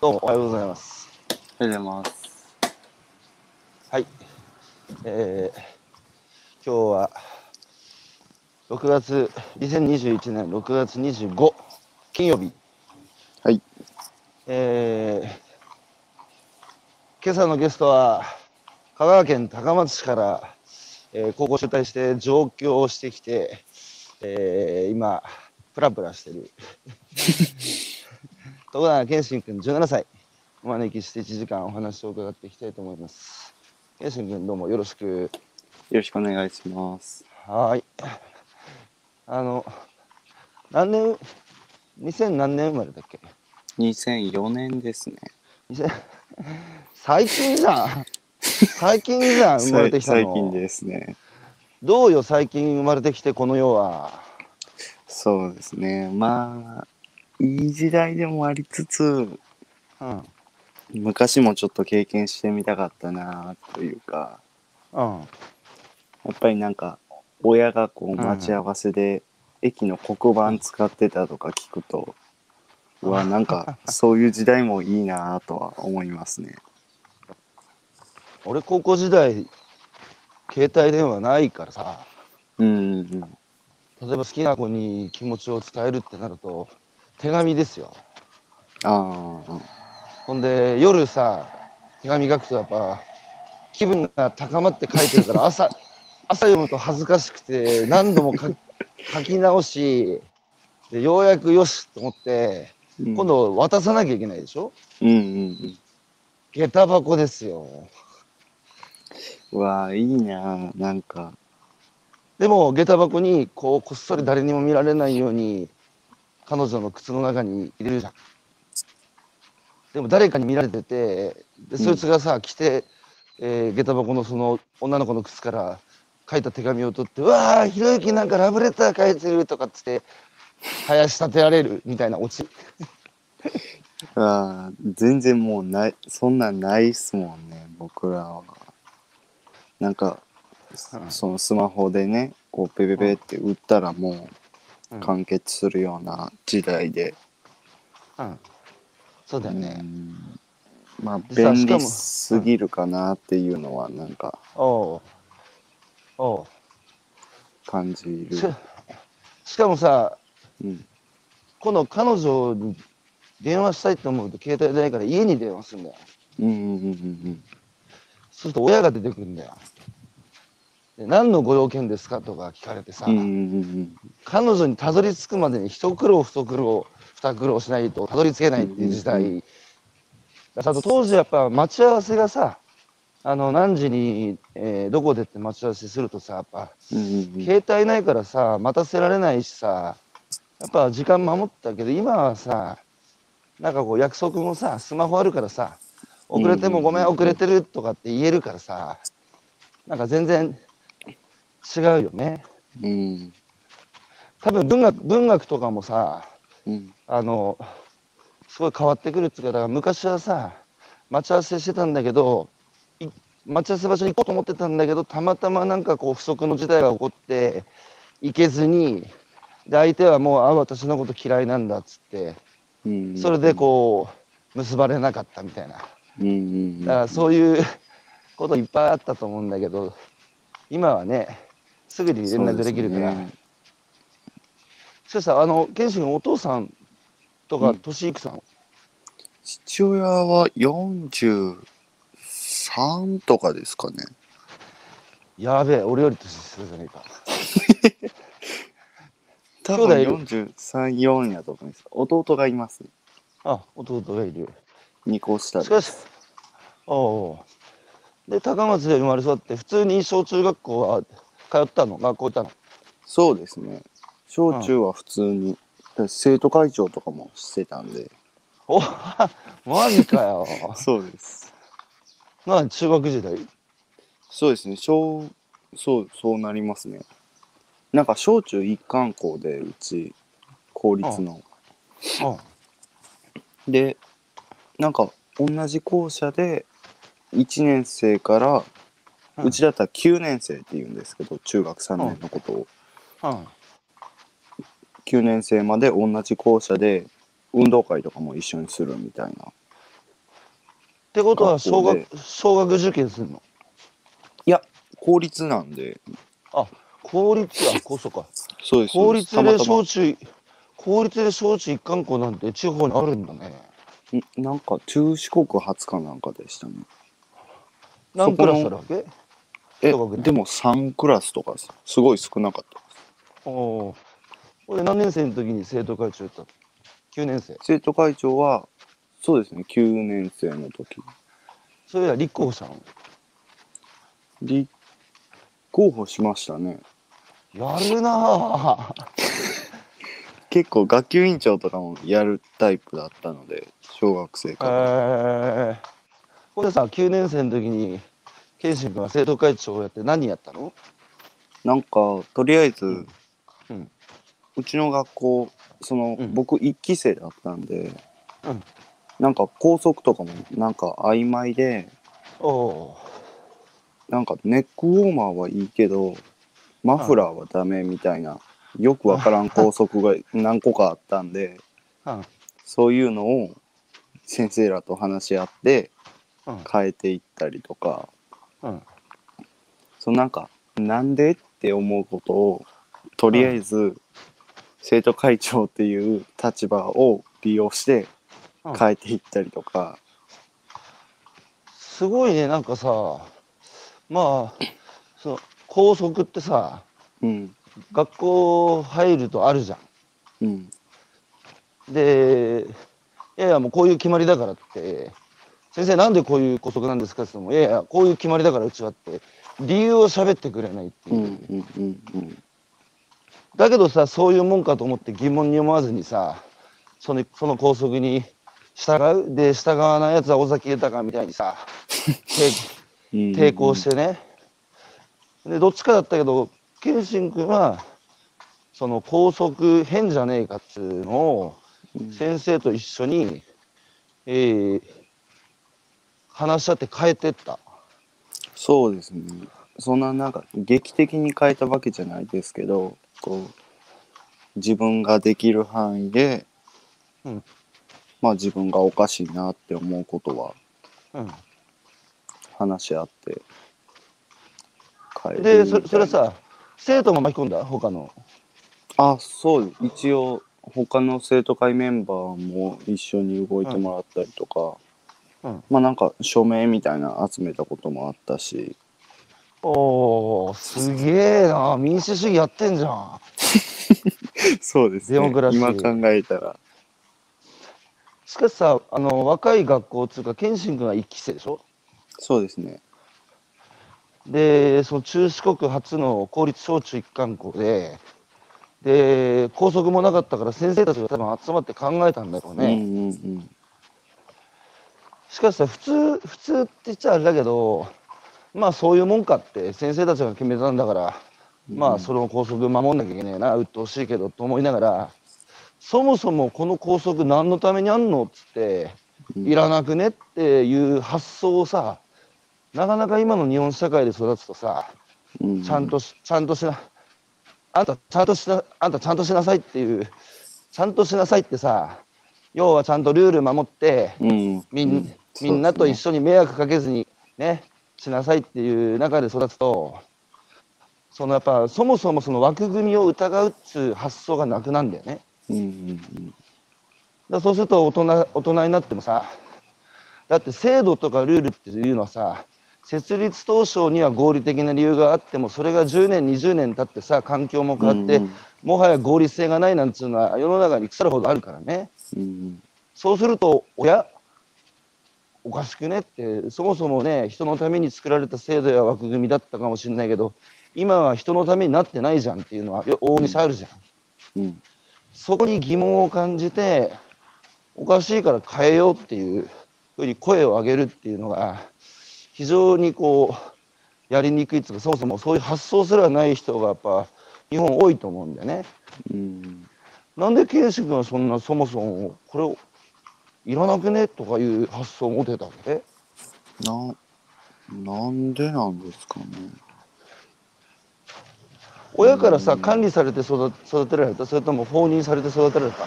どうもおはようございます。おはようございます。はい。えー、今日は6月、2021年6月25金曜日。はい。えー、今朝のゲストは香川県高松市から、えー高校中退して上京してきて、えー今、プラプラしてる。徳永健信君17歳。お招きして1時間お話を伺っていきたいと思います。健信君どうもよろしく。よろしくお願いします。はーい。あの、何年、2000何年生まれだっけ？2004年ですね。2000最近じゃん。最近じゃん、生まれてきたの。最近ですね。どうよ、最近生まれてきて、この世は。そうですね。まあ、いい時代でもありつつ、うん。昔もちょっと経験してみたかったなというか、うん。やっぱりなんか、親がこう待ち合わせで駅の黒板使ってたとか聞くと、うわ、なんか そういう時代もいいなとは思いますね。俺、高校時代、携帯電話ないからさ、うんうんうん。例えば好きな子に気持ちを伝えるってなると、手紙ですよ。ああ、ほんで、夜さ、手紙書くとやっぱ、気分が高まって書いてるから、朝、朝読むと恥ずかしくて、何度も書 書き直し、でようやくよしと思って、うん今度渡さなきゃいけないでしょ？うんうんうん。下駄箱ですよ。うわあいいななんかでも、下駄箱に、こう、こっそり誰にも見られないように、彼女の靴の中に入れるじゃん。でも、誰かに見られてて、で、そいつがさ、来て、えー下駄箱のその女の子の靴から書いた手紙を取って、うわー、ひろゆきなんかラブレター書いてるとかっつって、林立てられるみたいなオチ。あー全然もうないそんなんないっすもんね僕らはなんかうんそのスマホでねこうペペペって打ったらもううん完結するような時代で、うん。そうだよね。うんまあ便利すぎるかなっていうのはなんかおうおう感じるししかもさ、うん今度彼女に電話したいと思うと携帯ないから家に電話するんだよ。うんうんうんうんそうすると親が出てくるんだよ。で何のご用件ですか？とか聞かれてさ、彼女にたどり着くまでに一苦労二苦労二苦労しないとたどり着けないっていう時代。あと当時やっぱ待ち合わせがさ、あの何時に、えーどこでって待ち合わせするとさ、やっぱ携帯ないからさ待たせられないしさやっぱ時間守ったけど今はさなんかこう約束もさスマホあるからさ遅れてもごめん。遅れてるとかって言えるからさなんか全然違うよね。うん。多分文学文学とかもさうん。あのすごい変わってくるっていうかだから昔はさ待ち合わせしてたんだけどい待ち合わせ場所に行こうと思ってたんだけどたまたまなんかこう不測の事態が起こって行けずにで相手はもうあ私のこと嫌いなんだっつってうん。それでこう結ばれなかったみたいな。うんうんうん。だからそういうこといっぱいあったと思うんだけど今はねすぐに連絡できるから、そしかしさあの健信のお父さんとかうん年いくさん、父親は43とかですかね。やべえ俺より年下じゃねえか 多分43、4やと思います。弟がいますね。あ弟がいる2個下しかしです。おうおうで高松で生まれ育って普通に小中学校は通ったの？学校行ったの？そうですね。小中は普通に、生徒会長とかもしてたんで。おマジかよ そうです。な中学時代？そうですね。小、そう、そうなりますね。なんか小中一貫校で、うち、公立の。うんで、なんか同じ校舎で1年生から、うん。うちだったら9年生って言うんですけど中学3年のことを、うん。9年生まで同じ校舎で運動会とかも一緒にするみたいな。てことは小学学、小学受験するの？いや、公立なんで、あ、公立や、こうそうか。そうです。公立で小中、公立で小中一貫校なんて地方にあるんだね。んなんか中四国初かなんかでしたね。何クラスあるわけ？え、でも3クラスとかすすごい少なかった。おお。俺何年生の時に生徒会長やったの ?9 年生。生徒会長は、そうですね、9年生の時。それは立候補したの？立候補しましたね。やるなぁ。結構学級委員長とかもやるタイプだったので、小学生えから。ー、これさ、9年生の時に、ケンシン君は生徒会長をやって何やったの？なんか、とりあえず、ううん。ちの学校、その、うん。僕1期生だったんで、うん。なんか校則とかもなんか曖昧で、なんかネックウォーマーはいいけど、マフラーはダメみたいな、よくわからん校則が 何個かあったんで。そういうのを先生らと話し合ってうん。変えていったりとか、うん。そのなんか、なんでって思うことを、とりあえず、生徒会長っていう立場を利用してうん。変えていったりとか、すごいね、なんかさ、まあ、その、校則ってさ、うん、学校入るとあるじゃん。うん、で、いやいや、もうこういう決まりだからって、先生なんでこういう校則なんですかって言っても、いやいや、こういう決まりだからうちはって、理由を喋ってくれないっていう。うん、うん、うん、うん、だけどさ、そういうもんかと思って疑問に思わずにさ、そのその校則に従うで、従わないやつは尾崎豊みたいにさ、抵抵抗してね。で、どっちかだったけど、謙信君は、その校則変じゃねえかっつうのを、うん先生と一緒に、えー話し合って変えてった。そうですね。そんななんか劇的に変えたわけじゃないですけど、こう、自分ができる範囲で、うん。まあ自分がおかしいなって思うことはうん。話し合って変えるでそそれさ生徒も巻き込んだ？他の。あそう。一応他の生徒会メンバーも一緒に動いてもらったりとか、うん。まあなんか署名みたいな集めたこともあったし。おーすげえな。民主主義やってんじゃん。そうですデモクラシー。今考えたら。しかしさあの若い学校っつうか謙信君は1期生でしょ？そうですね。でその中四国初の公立小中一貫校でで校則もなかったから先生たちが多分集まって考えたんだろうね、うんうんうんしかしさ普通普通って言っちゃあれだけどまあそういうもんかって先生たちが決めたんだから、まあその校則守んなきゃいけねえな鬱陶しいけどと思いながらそもそもこの校則何のためにあんのっつってうん。いらなくねっていう発想をさなかなか今の日本社会で育つとさうん。ちゃんとしちゃんとしなあんたちゃんとしなあんたちゃんとしなさいっていうちゃんとしなさいってさ要はちゃんとルール守ってうん。みん,、うんみんなと一緒緒に迷惑かけずにねしなさいっていう中で育つとそのやっぱそもそもその枠組みを疑うっつう発想がなくなんだよね。うんうんだからそうすると大人大人になってもさだって制度とかルールっていうのはさ設立当初には合理的な理由があってもそれが10年20年経ってさ環境も変わって、うんうんもはや合理性がないなんつうのは世の中に腐るほどあるからね。うんそうすると、おやおかしくねって、そもそもね、人のために作られた制度や枠組みだったかもしれないけど、今は人のためになってないじゃんっていうのは、よ大にあるじゃん。うんそこに疑問を感じて、おかしいから変えようっていうふうに声を上げるっていうのが、非常にこう、やりにくいっていうか、そもそもそういう発想すらない人がやっぱ、日本多いと思うんだよね。うんなんで圭司君はそんなそもそもこれをいらなくね？とかいう発想を持てたわけななんでなんですかね。親からさうん。管理されて育育てられた？それとも放任されて育てられたあ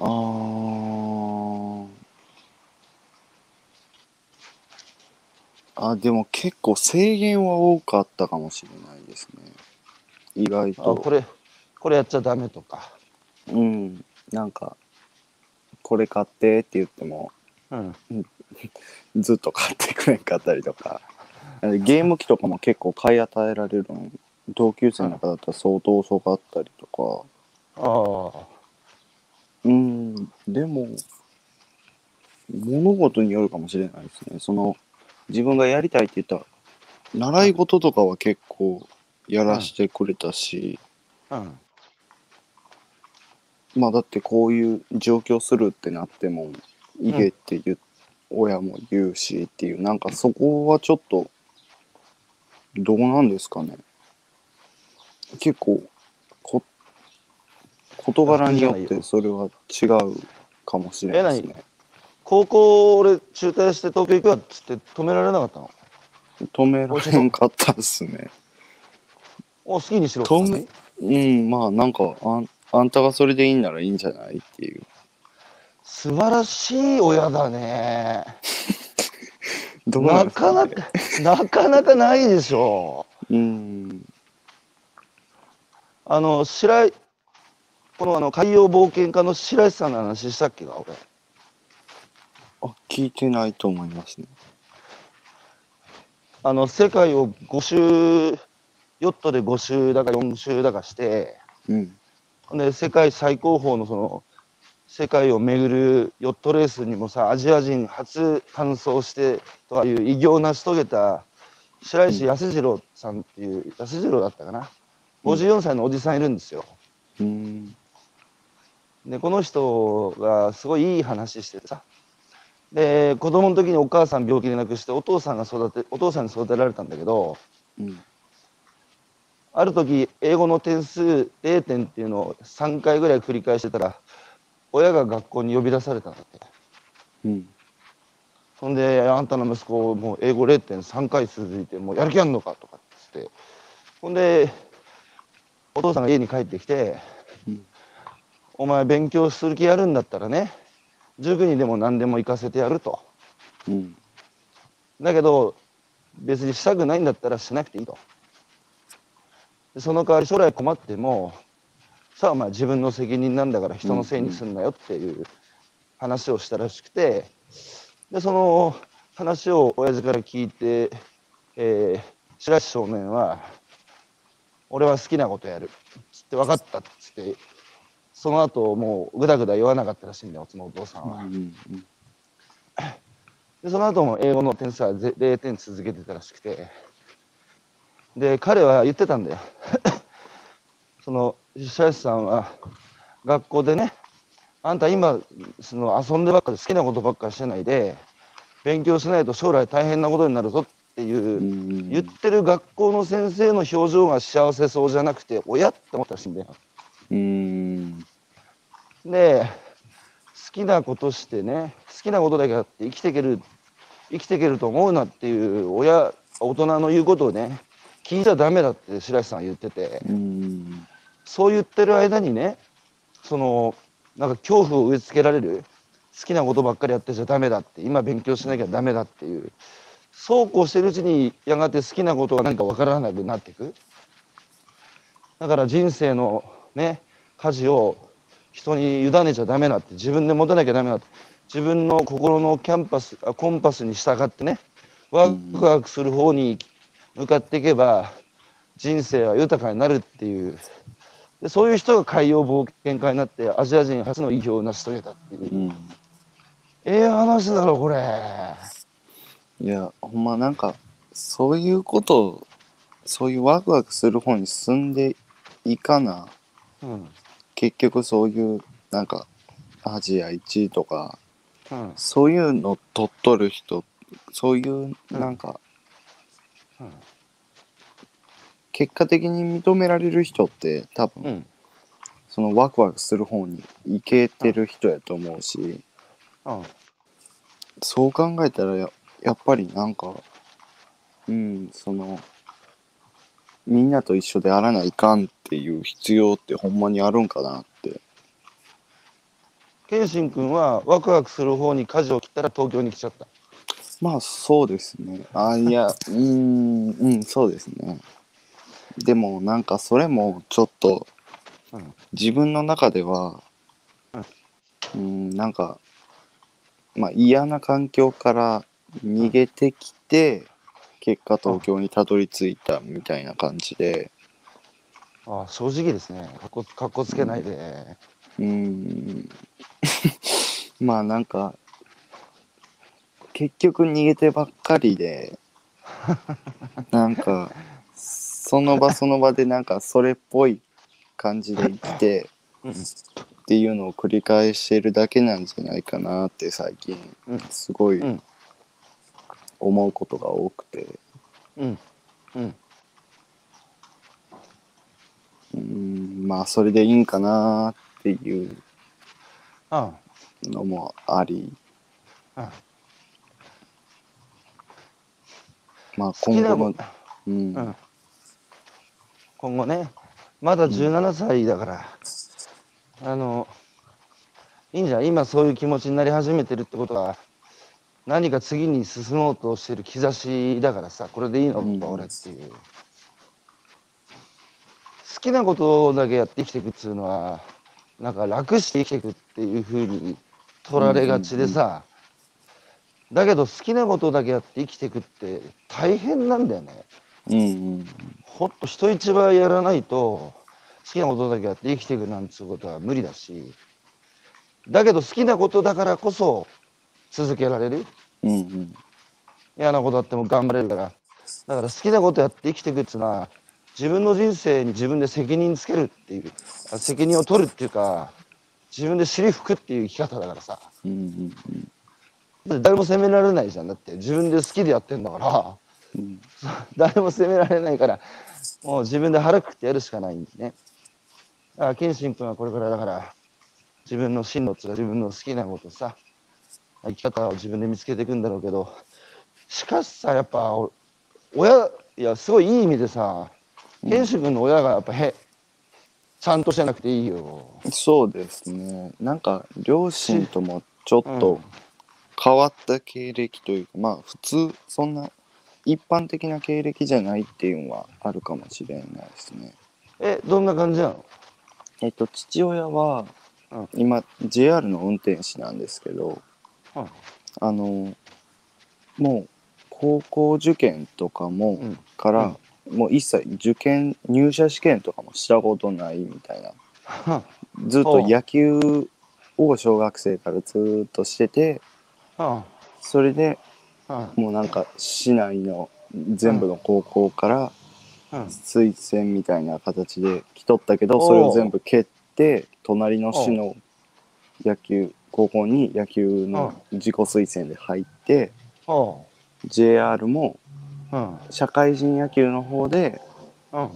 ー。あ、でも結構制限は多かったかもしれないですね。意外あことれこれやっちゃダメとか。うん。なんか、これ買ってって言っても、うん ずっと買ってくれんかったりとか。ゲーム機とかも結構買い与えられるの。同級生の中だったら相当遅かったりとか。ああうん、でも、物事によるかもしれないですね。その、自分がやりたいって言ったら、習い事とかは結構やらしてくれたし、うんまあだってこういう上京するってなっても、行けって言う、親も言うしっていう、なんかそこはちょっと、どうなんですかね。結構、こ、事柄によってそれは違うかもしれないですね。高校俺中退して東京行くわっつって止められなかったの？止められんかったっすね。お好きにしろ止めうん、まあなんかあん、あんたがそれでいいんならいいんじゃないっていう。素晴らしい親だね どうなか、なかなかなかないでしょうん。あの白井このあの海洋冒険家の白石さんの話したっけか俺あ、聞いてないと思いますね。あの世界を5周ヨットで5周だか4周だかしてうん。で世界最高峰のその世界を巡るヨットレースにもさアジア人初完走してとかいう偉業を成し遂げた白石康次郎さんっていう康次郎だったかな54歳のおじさんいるんですよ。うん。でこの人がすごいいい話しててさで子供の時にお母さん病気で亡くしてお父さんが育てお父さんに育てられたんだけどうん。ある時英語の点数0点っていうのを3回ぐらい繰り返してたら親が学校に呼び出されたんだってうん。そんで「あんたの息子もう英語0点3回続いてもうやる気あんのか?」とかっつってほんでお父さんが家に帰ってきてうん「お前勉強する気やるんだったらね塾にでも何でも行かせてやる」と。うん。だけど別にしたくないんだったらしなくていいと。でその代わり将来困ってもさあまあ自分の責任なんだから人のせいにすんなよっていう話をしたらしくてでその話を親父から聞いて、えー、白石少年は「俺は好きなことやる」つって「分かった」っつってその後もうぐだぐだ言わなかったらしいんだよそのお父さんは。うん。でその後も英語の点数はぜ0点続けてたらしくてで彼は言ってたんだよ その白石さんは学校でねあんた今その遊んでばっかり好きなことばっかりしてないで勉強しないと将来大変なことになるぞっていううん言ってる学校の先生の表情が幸せそうじゃなくて親って思ったらしいんだよ。うん。で好きなことしてね好きなことだけやって生きていける生きていけると思うなっていう親大人の言うことをね聞いちゃダメだって白石さんは言ってて。そう言ってる間にねそのなんか恐怖を植え付けられる好きなことばっかりやってちゃダメだって今勉強しなきゃダメだっていうそうこうしてるうちにやがて好きなことが何か分からなくなっていくだから人生のね舵を人に委ねちゃダメだって自分で持たなきゃダメだって自分の心のキャンパスコンパスに従ってねワクワクする方に向かっていけば人生は豊かになるっていう。でそういう人が海洋冒険家になってアジア人初の偉業を成し遂げたっていう、うん。ええ話だろこれ。いや、ほんまなんか、そういうことを、そういうワクワクする方に進んでいかな。うん。結局そういう、なんか、アジア1位とか、うん。そういうの取っとる人、そういう、なんか、うん結果的に認められる人って多分、うんそのワクワクする方に行けてる人やと思うし、うんそう考えたらややっぱりなんか、うん、その、みんなと一緒であらないかんっていう必要ってほんまにあるんかなって。謙信君はワクワクする方に舵を切ったら東京に来ちゃったまあそうですね。あいや、うーん、うん、そうですね。でもなんかそれもちょっとうん自分の中では、うん、なんか、まあ嫌な環境から逃げてきて、結果東京にたどり着いたみたいな感じで、あ正直ですね。かっこかっこつけないで。うーん まあなんか結局逃げてばっかりで なんかその場その場でなんかそれっぽい感じで生きてうん。っていうのを繰り返してるだけなんじゃないかなって最近うん。すごいうん。思うことが多くて。うん。うん。うーんまあそれでいいんかなっていうあのもあり。あまあ今後のうん。うん今後ねまだ17歳だから、あのいいんじゃん。今そういう気持ちになり始めてるってことは何か次に進もうとしてる兆しだからさこれでいいの、うん。俺っていう。好きなことだけやって生きていくっていうのはなんか楽して生きていくっていうふうに取られがちでさ、だけど好きなことだけやって生きていくって大変なんだよね。うんうんほっと人一倍やらないと好きなことだけやって生きていくなんていうことは無理だしだけど好きなことだからこそ続けられる。うんうん。嫌なことあっても頑張れるから。だから好きなことやって生きていくっていうのは自分の人生に自分で責任つけるっていうあ責任を取るっていうか自分で尻拭くっていう生き方だからさ。うんうんだって誰も責められないじゃん。だって自分で好きでやってんだから。うん。誰も責められないからもう自分で腹くくってやるしかないんでね。だから謙信君はこれからだから自分の進路っていうか自分の好きなことさ生き方を自分で見つけていくんだろうけどしかしさやっぱお親いやすごいいい意味でさ謙信君の親がやっぱへちゃんとしてなくていいよ。そうですね。なんか両親ともちょっうん。と変わった経歴というか、まあ普通そんな一般的な経歴じゃないっていうのはあるかもしれないですね。えどんな感じなの？えっと父親はうん。今 JR の運転士なんですけどうん。あのもう高校受験とかもうん。から、もう一切受験入社試験とかもしたことないみたいな。は ずっと野球を小学生からずーっとしててあそれではもうなんか市内の全部の高校から推薦みたいな形で来とったけどそれを全部蹴って隣の市の野球高校に野球の自己推薦で入ってお JR も社会人野球の方でうん。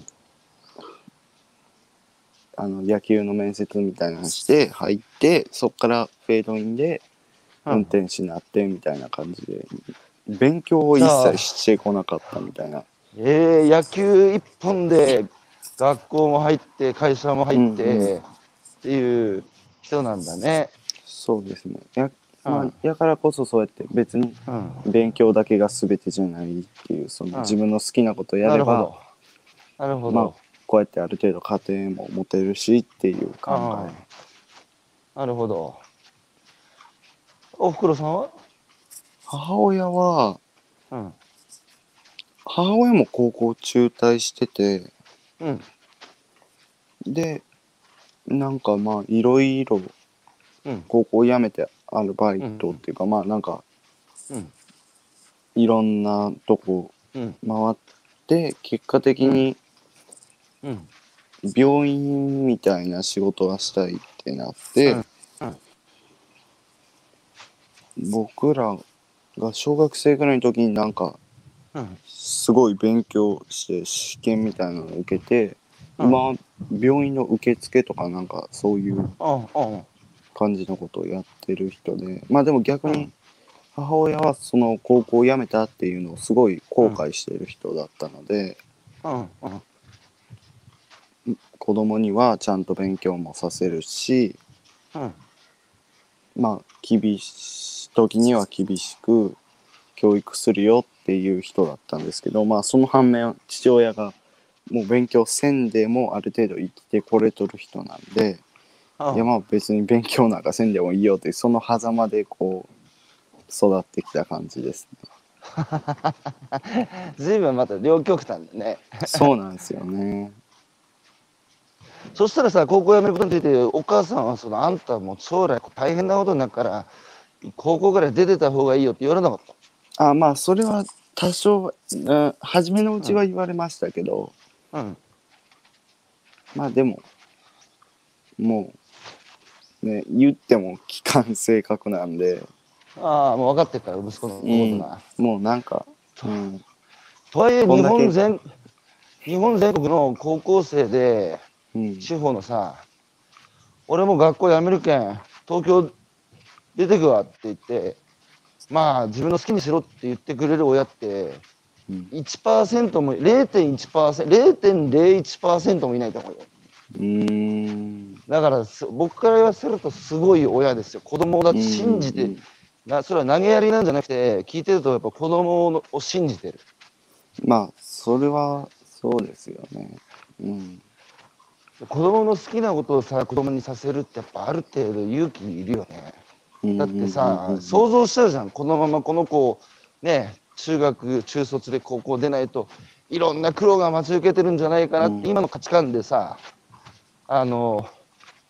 あの野球の面接みたいなのして入ってそっからフェードインでうん運転手になってみたいな感じで。勉強を一切してこなかったみたいな。えー、野球一本で学校も入って会社も入って、うんうっていう人なんだね。そうですね。や,、まあうん、やからこそそうやって別にうん、勉強だけが全てじゃないっていうそのうん。自分の好きなことやればなるほど。なるほど。まあこうやってある程度家庭も持てるしっていう考ああなるほど。おふくろさんは？え母親はうん。母親も高校中退しててうん。でなんかまあいろいろうん。高校辞めてアルバイトっていうか、まあなんかうん。いろんなとこうん。回って結果的にうん。病院みたいな仕事がしたいってなって、うんうん僕らが小学生ぐらいの時になんかうん。すごい勉強して試験みたいなのを受けて、うん今病院の受付とかなんかそういうああ。感じのことをやってる人でまあでも逆にうん母親はその高校を辞めたっていうのをすごい後悔してる人だったので、うん。うん。子供にはちゃんと勉強もさせるしうん。まあ厳しい時には厳しく教育するよっていう人だったんですけどまあその反面父親がもう勉強せんでもある程度生きてこれとる人なんで、いやまあ別に勉強なんかせんでもいいよってその狭間でこう育ってきた感じですね。随分また両極端だね。そうなんですよね。そしたらさ、高校辞めることについて、お母さんはその、あんたもう将来大変なことになるから、高校から出てた方がいいよって言われなかった。あまあそれは多少うん初めのうちは言われましたけど、うん。まあでももうね言っても聞かん性格なんで、ああ、もう分かってるから、息子のことうん。な。もうなんか、うん、とはいえ、日本全、日本全国の高校生で、うん、地方のさ、俺も学校辞めるけん、東京出てくわって言って、まあ自分の好きにしろって言ってくれる親って、うん1%も、0.1%、0.01%もいないと思うよ。うーんだからす僕から言わせるとすごい親ですよ。子供だって信じて、うんなそれは投げやりなんじゃなくて、聞いてるとやっぱ子供を信じてる。まあそれはそうですよね。うん子供の好きなことをさ、子供にさせるってやっぱある程度勇気いるよね。うんだってさ、想像しちゃうじゃん。このままこの子、ね、中学、中卒で高校出ないと、いろんな苦労が待ち受けてるんじゃないかなって、うん今の価値観でさ、あの、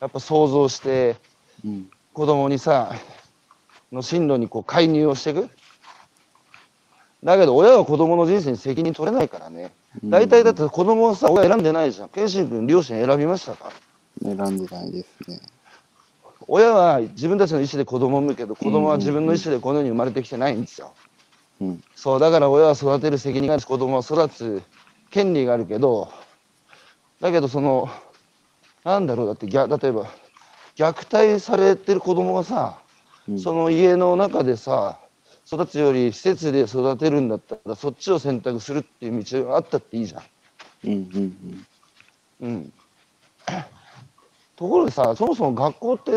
やっぱ想像して、うん子供にさ、の進路にこう介入をしていく。だけど親は子供の人生に責任取れないからね。大体だって子供はさ、親選んでないじゃん。ケンシン君、両親選びましたか？選んでないですね。親は自分たちの意思で子供を産むけど、子供は自分の意思でこの世に生まれてきてないんですよ。うんそう、だから親は育てる責任があるし、子供は育つ権利があるけど、だけどその、なんだろう、だって例えば、虐待されてる子供がさ、うんその家の中でさ、育つより施設で育てるんだったら、そっちを選択するっていう道があったっていいじゃん。うんうんうん。ところでさ、そもそも学校って、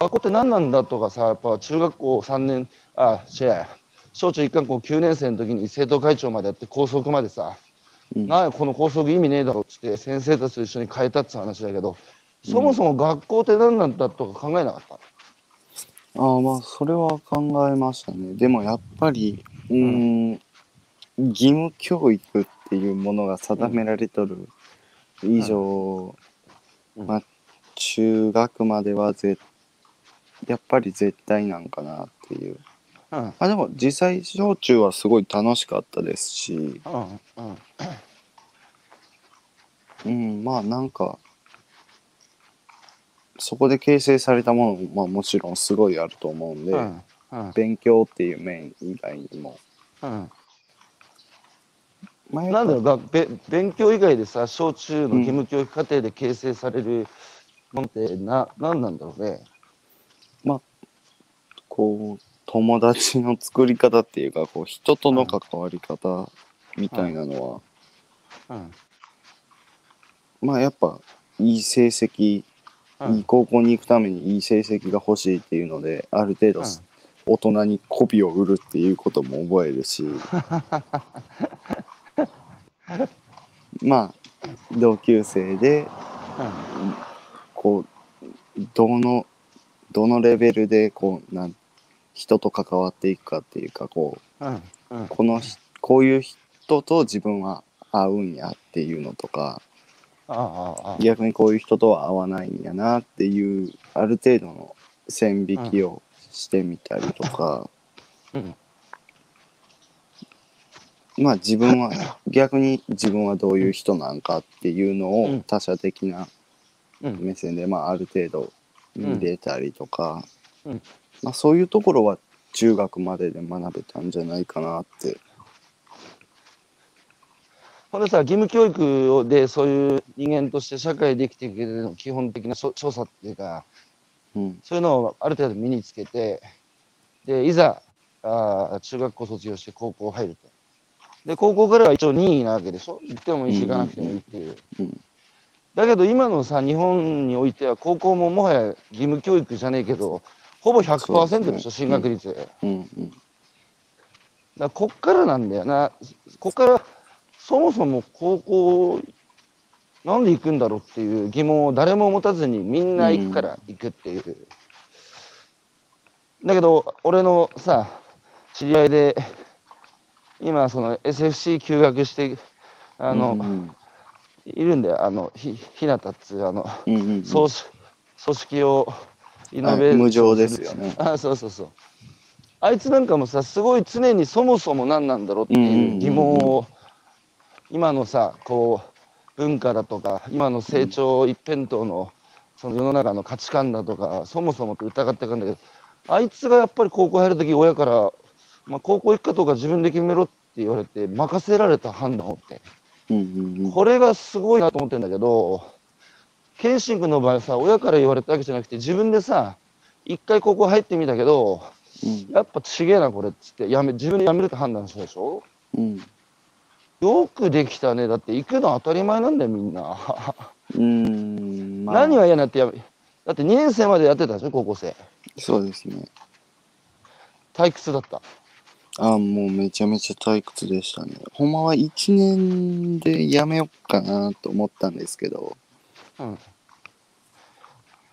学校って何なんだとかさ、やっぱ中学校3年、あ、違う、小中一貫校9年生の時に生徒会長までやって校則までさ、うんなこの校則意味ねえだろっつって先生たちと一緒に変えたって話だけど、そもそも学校って何なんだとか考えなかった？ああまあそれは考えましたね。でもやっぱりうーん義務教育っていうものが定められとる以上、うんまあ中学まではぜやっぱり絶対なんかなっていう。うん、うん、あでも実際小中はすごい楽しかったですし、うん。うん、まあなんかそこで形成されたものも、まあ、もちろんすごいあると思うんで、うん、うん、勉強っていう面以外にも。うん。まあ、なんだろうがべ勉強以外でさ小中のうん義務教育課程で形成されるものってな何なんだろうね。こう友達の作り方っていうかこう人との関わり方みたいなのは、うん。まあやっぱいい成績、うん。いい高校に行くためにいい成績が欲しいっていうのである程度、うん。大人に媚びを売るっていうことも覚えるし まあ同級生でこうどのどのレベルでこうなん人と関わっていくかっていうかこうこのこういう人と自分は合うんやっていうのとか逆にこういう人とは合わないんやなっていうある程度の線引きをしてみたりとか、まあ自分は逆に自分はどういう人なんかっていうのうん。を他者的なうん。目線でまあある程度見れたりとか、うん。まあ、そういうところは中学までで学べたんじゃないかなって。ほんでさ義務教育をでそういう人間として社会で生きていくの基本的な所調査っていうかうん。そういうのをある程度身につけてでいざあー中学校卒業して高校入ると。で高校からは一応任意なわけでしょ？行ってもいいし行かなくてもいいっていう。うん。だけど今のさ日本においては高校ももはや義務教育じゃねえけどほぼ100%でしょ、進学率、うん。うん。らこっからなんだよな。こっから、そもそも高校、なんで行くんだろうっていう疑問を誰も持たずにみんな行くから行くっていう。だけど、俺のさ、知り合いで、今、その SFC 休学して、あの、うんいるんだよ、あの、ひ、ひなたっつう、あの、うんうんうん。組織をイノベーションはい無常ですよね。あそうそうそう。あいつなんかもさすごい常にそもそも何なんだろうっていう疑問を今のさこう文化だとか今の成長一辺倒のその世の中の価値観だとかそもそもって疑ってくんだけどあいつがやっぱり高校入る時親から、まあ、高校行くかどうか自分で決めろって言われて任せられた判断をってこれがすごいなと思ってんだけど、謙信君の場合さ、親から言われたわけじゃなくて、自分でさ、一回高校入ってみたけど、うんやっぱちげえな、これっつって、やめ、自分で辞めるって判断したでしょ？うんよくできたね。だって行くの当たり前なんだよ、みんな。うーんまあ何が嫌になってやめ、だって2年生までやってたでしょ、高校生。そうですね退屈だった。あもうめちゃめちゃ退屈でしたねほんまは1年でやめよっかなと思ったんですけどうん。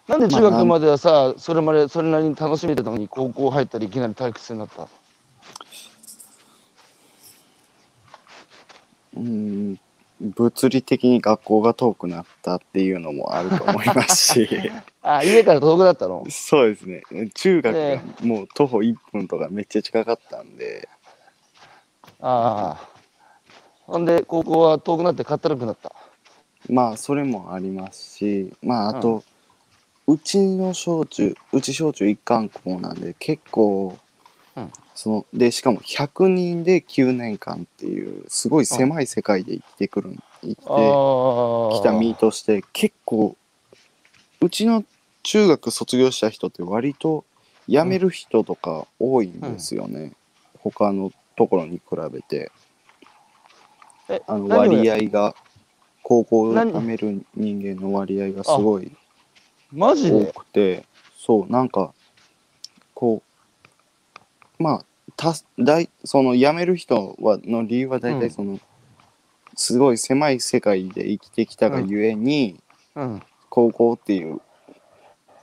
なんで中学まではさ、それまでそれなりに楽しめてたのに、高校入ったらいきなり退屈になった？うーん物理的に学校が遠くなったっていうのもあると思いますし。あ、家から遠くだったの？そうですね。中学えがもう徒歩1分とかめっちゃ近かったんで。ああ。ほんで、高校は遠くなってかったるくなった？まあそれもありますし。まああと、うちの小中うち小中一貫校なんで結構、うんそのでしかも100人で9年間っていうすごい狭い世界で生きてくる生きてあきた身として結構うちの中学卒業した人って割と辞める人とか多いんですよね、他のところに比べて。えあの割合が高校で何？辞める人間の割合がすごい多マジで？くてそうなんかこうまあた大その辞める人はの理由は大うん体その、すごい狭い世界で生きてきたがゆえに、うん。高校っていう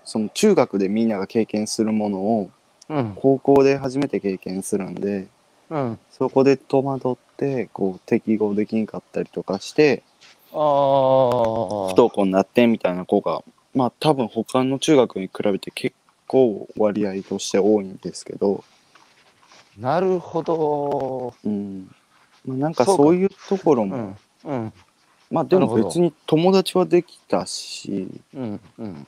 その中学でみんなが経験するものをうん。高校で初めて経験するんでうん。そこで戸惑ってこう適合できんかったりとかしてああ。不登校になってみたいな子がまあ多分他の中学に比べて結構割合として多いんですけど、なるほど。うんまあ、なんかそういうところも、うん。うん。まあでも別に友達はできたしうん。うん。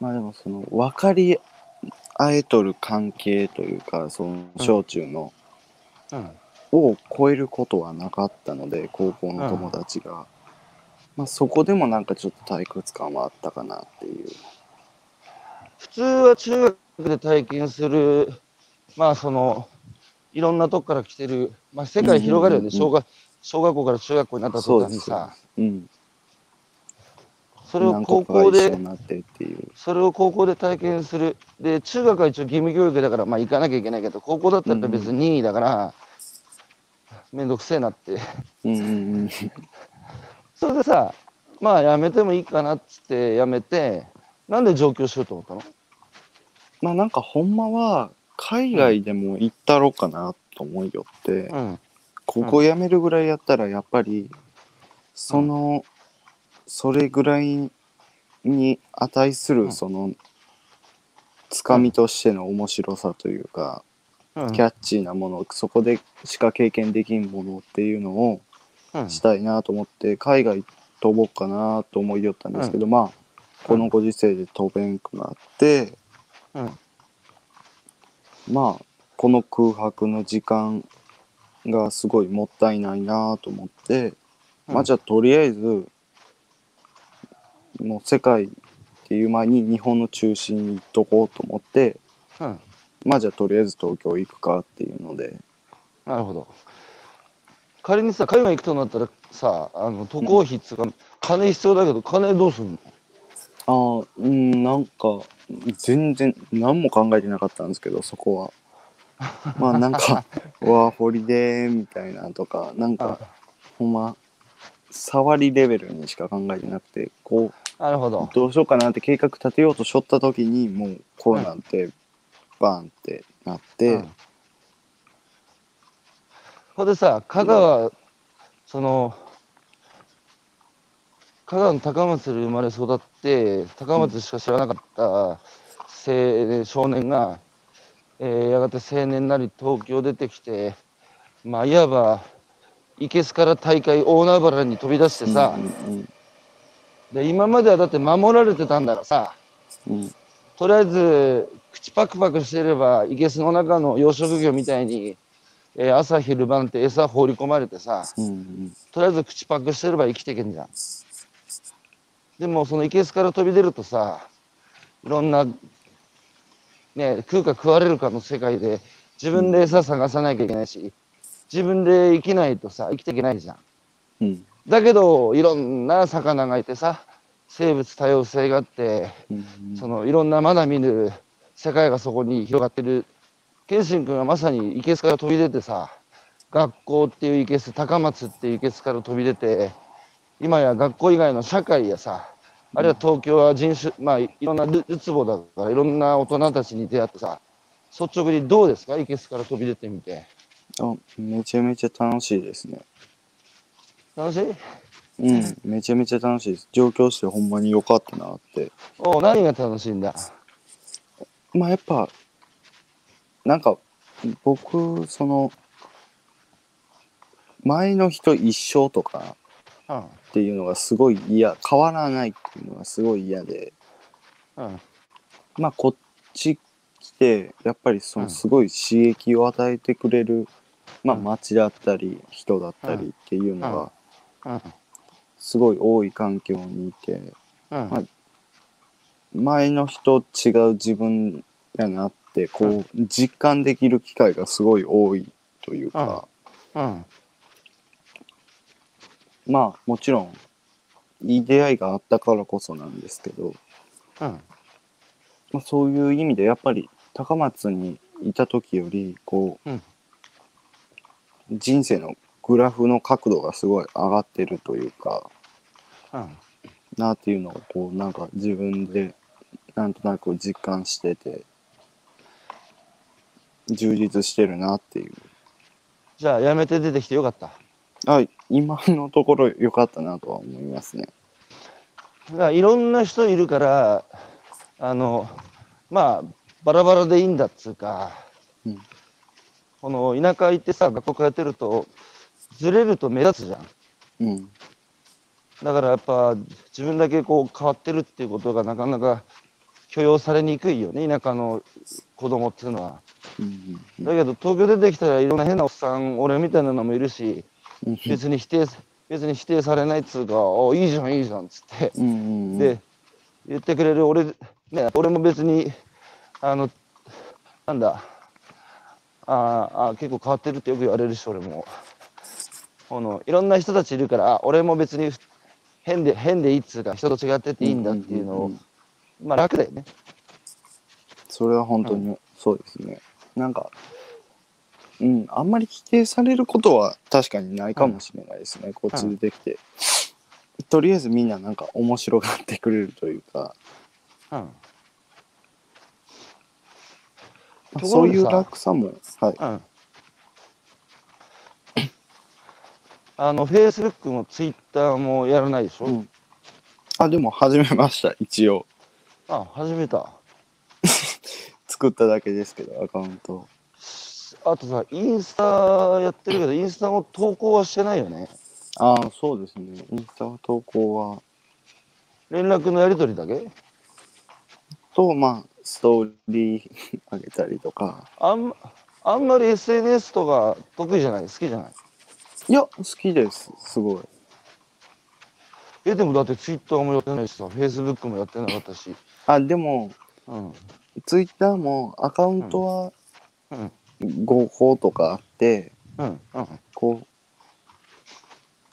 まあでもその分かり合えとる関係というかその小中の、うん。を超えることはなかったので高校の友達が、まあそこでもなんかちょっと退屈感はあったかなっていう普通は中学で体験する、まあその、いろんなとこから来てる、まあ世界広がるよね。小学、小学校から中学校になった途端にさ、うん。それを何高校でそれを高校で体験する。で、中学は一応義務教育だから、まあ行かなきゃいけないけど、高校だったら別に任意だから、めんどくせえなって。うんうんうん。それでさ、まあやめてもいいかなっつってやめて、なんで上京しようと思ったの？まあなんかほんまは海外でも行ったろうかなと思いよって、うん。ここ辞めるぐらいやったらやっぱりその、それぐらいに値すうんるそのつかみとしての面白さというか、うん。キャッチーなものそこでしか経験できんものっていうのをうんしたいなと思って海外飛ぼうかなと思いよったんですけど、まあこのご時世で飛べんくなって、うん。まあこの空白の時間がすごいもったいないなと思って、まあじゃあとりあえずもう世界っていう前に日本の中心に行っとこうと思ってうん。まあじゃあとりあえず東京行くかっていうのでなるほど。仮にさ、海外行くとなったらさ、あの渡航費っつうか、金必要だけど、金どうすんの？ああうんなんか全然何も考えてなかったんですけどそこは。まあなんかワーホリでみたいなとかなんかほんま触りレベルにしか考えてなくてこなるほど。う。どうしようかなって計画立てようとしょった時にもうコロナってバーンってなって、うん。ほんでさ、香川、その、香川の高松で生まれ育って、高松しか知らなかった青年少年が、えーやがて青年なり東京出てきて、まあ、いわば、いけすから大会大海原に飛び出してさ、うんで今まではだって守られてたんだからさ、うん。うんとりあえず口パクパクしてればいけすの中の養殖魚みたいに、えー朝昼晩って餌放り込まれてさうんうん。とりあえず口パクしてれば生きていけんじゃんでもそのいけすから飛び出るとさいろんなね食うか食われるかの世界で自分で餌探さなきゃいけないし自分で生きないとさ生きていけないじゃん。うん。だけどいろんな魚がいてさ生物多様性があってうん。そのいろんなまだ見ぬ世界がそこに広がってる。謙信君はまさにいけすから飛び出てさ学校っていういけす高松っていういけすから飛び出て今や学校以外の社会やさあるいは東京は人種まあいろんなるるつぼだからいろんな大人たちに出会ってさ率直にどうですか？いけすから飛び出てみて。あめちゃめちゃ楽しいですね。楽しい？うんめちゃめちゃ楽しいです。上京してほんまに良かったなって。おう何が楽しいんだ？まあやっぱなんか僕その前の人一生とかうんっていうのがすごい嫌。変わらないっていうのがすごい嫌で。うん。まあこっち来てやっぱりそのすごい刺激を与えてくれる、まあうん。街だったり人だったりっていうのがうん。すごい多い環境にいてうん。まあ前の人違う自分やなってこう実感できる機会がすごい多いというか、うんまあもちろんいい出会いがあったからこそなんですけど、うん。まあ、そういう意味でやっぱり高松にいた時よりこう、うん。人生のグラフの角度がすごい上がってるというかうん。なっていうのをこうなんか自分でなんとなく実感してて充実してるなっていう。じゃあやめて出てきてよかったあ今のところ良かったなとは思いますね。だからいろんな人いるからあのまあバラバラでいいんだっつうか、うん。この田舎行ってさ学校通ってるとずれると目立つじゃん。うん。だからやっぱ自分だけこう変わってるっていうことがなかなか許容されにくいよね田舎の子供っていうのは。だけど東京出てきたらいろんな変なおっさん俺みたいなのもいるしうん別に否定別に否定されないっつうか「おいいじゃんいいじゃん」っつって。うんうんで言ってくれる俺,、ね、俺も別にあのなんだあーあー結構変わってるってよく言われるし俺も。このいろんな人たちいるからあ俺も別に変で変でいいっつうか人と違ってていいんだっていうのを、んんん。まあ楽だよね。それは本当にそうですね、なんかうんあんまり否定されることは確かにないかもしれないですね、こっちでできて、とりあえずみんななんか面白がってくれるというか、うん。そういう楽さもはい。うん。あのフェイスブックもツイッターもやらないでしょ、うん。あでも始めました一応。あ始めた。作っただけですけどアカウントあとさインスタやってるけどインスタも投稿はしてないよね。ああそうですね。インスタ投稿は。連絡のやり取りだけ？とまあストーリー 上げたりとか。あんあんまり SNS とか得意じゃない？好きじゃない？いや好きです。すごい。えでもだってツイッターもやってないしさフェイスブックもやってなかったし。あでもうん。ツイッターもアカウントはうん5個とかあって、うんうん。こう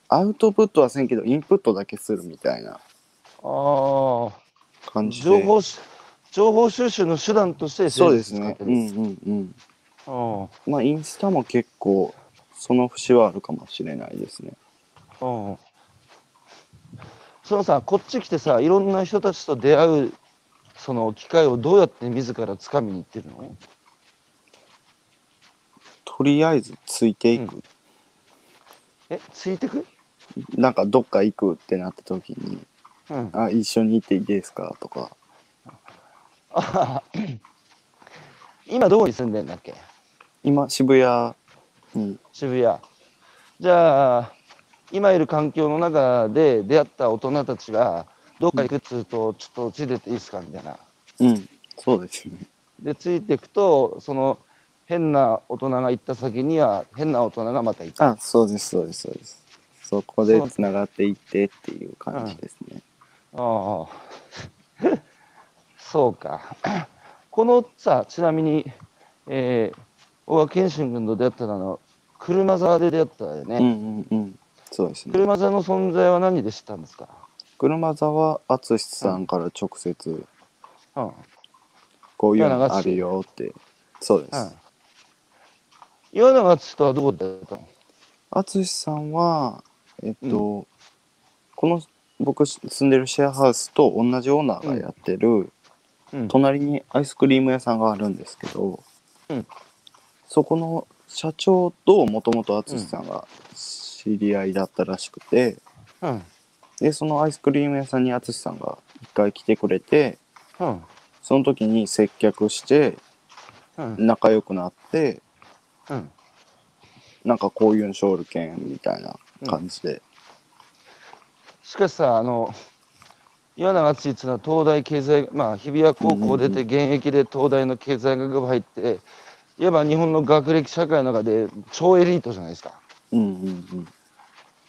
アウトプットはせんけどインプットだけするみたいなああ感じで。情報し情報収集の手段としてそうですね。うんうんうん。うん。まあインスタも結構その節はあるかもしれないですね。うん。そのさ、こっち来てさ、いろんな人たちと出会う、その機会をどうやって自ら掴みに行ってるの？とりあえずついていく。え、ついてく？なんかどっか行くってなった時に、うん。あ、一緒に行っていいですかとか。あ今どこに住んでんだっけ？今渋谷に、渋谷。じゃあ、今いる環境の中で出会った大人たちが、どっか行くっつうと、ちょっとついてっていいですかみたいな。うん、そうですね。で、ついていくと、その、変な大人が行った先には、変な大人がまたいた。あ、そうです、そうです、そうです。そこでつながっていってっていう感じですね。ああ。そうか。このさ、ちなみに、えー、大川健信君と出会ったのは、車座で出会ったよね。うんうんうん。そうですね。車座の存在は何で知ったんですか？車座は淳さんから直接、うん。うん。こういうのあるよって。そうです。岩永敦とはどこで出会ったの？淳さんは、えっと、この僕住んでるシェアハウスと同じオーナーがやってる、うん。隣にアイスクリーム屋さんがあるんですけど、うんそこの社長ともともと淳さんが知り合いだったらしくて、うん。でそのアイスクリーム屋さんに淳さんが一回来てくれてうん。その時に接客してうん。仲良くなってうん。なんかこういうの勝利券みたいな感じで、しかしさ、あの、岩永敦っていうのは東大経済、まあ、日比谷高校出て、現役で東大の経済学部入って、いわば日本の学歴社会の中で超エリートじゃないですか。うん、うんうん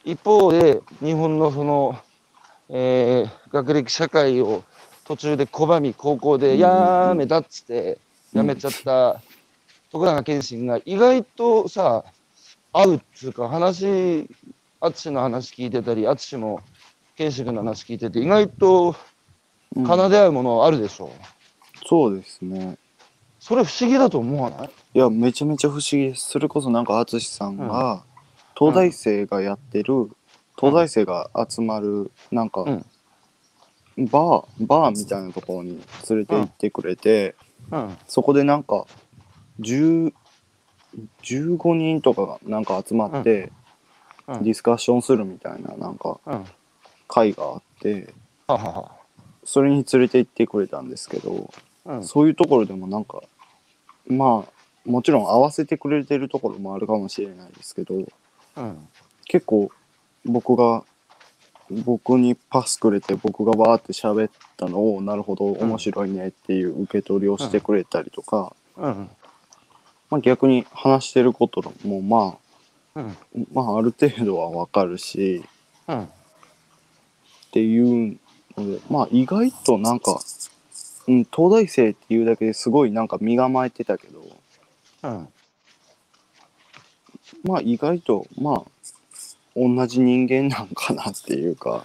一方で、日本のその、えー学歴社会を途中で拒み、高校でやめたっつって、やめちゃった徳永健信が意外とさ、合うっつうか、話、淳の話聞いてたり、淳も健信君の話聞いてて、意外とうん奏で合うものあるでしょ。そうですね。それ不思議だと思わない？いやめちゃめちゃ不思議。ですそれこそなんか淳さんが、東大生がやってる東大生が集まるなんか、うん。バーバーみたいなところに連れて行ってくれて、うん。そこでなんか10 15人とかがなんか集まって、うんディスカッションするみたいななんかうん。会があって。それに連れて行ってくれたんですけど、うん。そういうところでもなんかまあもちろん合わせてくれてるところもあるかもしれないですけどうん。結構僕が僕にパスくれて僕がバーって喋ったのをなるほど面白いねっていう受け取りをしてくれたりとか、うん。まあ、逆に話してることもまうん。あまあある程度はわかるしうん。っていうのでまあ意外となんか、うん、東大生っていうだけですごいなんか身構えてたけどうん。まあ意外とまあ同じ人間なんかなっていうか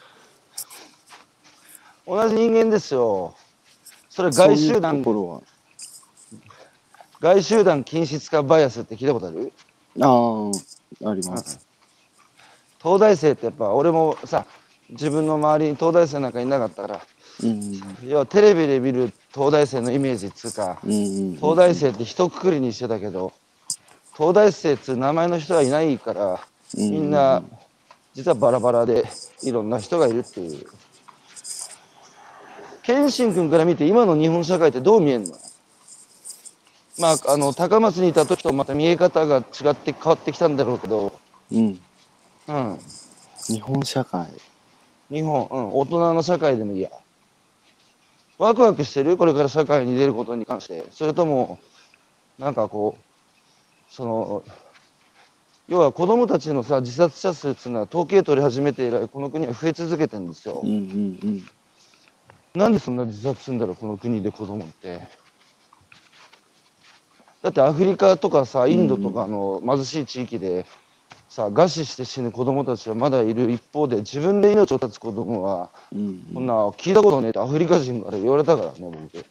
同じ人間ですよ。それそういうと外集団ころは外集団均質化バイアスって聞いたことある？あああります。東大生ってやっぱ俺もさ自分の周りに東大生なんかいなかったからうん。要はテレビで見る東大生のイメージっつうかうんうん東大生って一括りにしてたけど東大生っつう名前の人はいないからみんな実はバラバラでいろんな人がいるっていう。謙信君から見て今の日本社会ってどう見えるの？まああの高松にいた時とまた見え方が違って変わってきたんだろうけどうんうん日本社会日本、うん、大人の社会でもいいや。ワクワクしてる？これから社会に出ることに関して。それとも、なんかこう、その、要は子供たちのさ、自殺者数っていうのは統計取り始めて以来、この国は増え続けてるんですようん。うんうんなんでそんな自殺するんだろう、この国で子供って。だってアフリカとかさ、インドとかの貧しい地域で、さ、餓死して死ぬ子供たちはまだいる一方で、自分で命を絶つ子供は、うん。こんな聞いたことねえってアフリカ人から言われたからね、僕。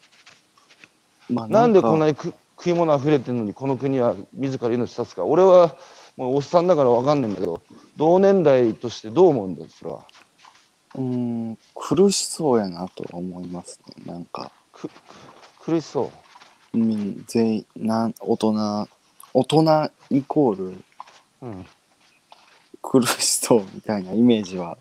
まあなんでこんなかにく食い物溢れてるのにこの国は自ら命絶つか。俺はもうおっさんだから分かんないんだけど同年代としてどう思うんだよそれは。うーん苦しそうやなとは思いますねなんか。く苦しそううん全員なん大人大人イコールうん。苦しそうみたいなイメージは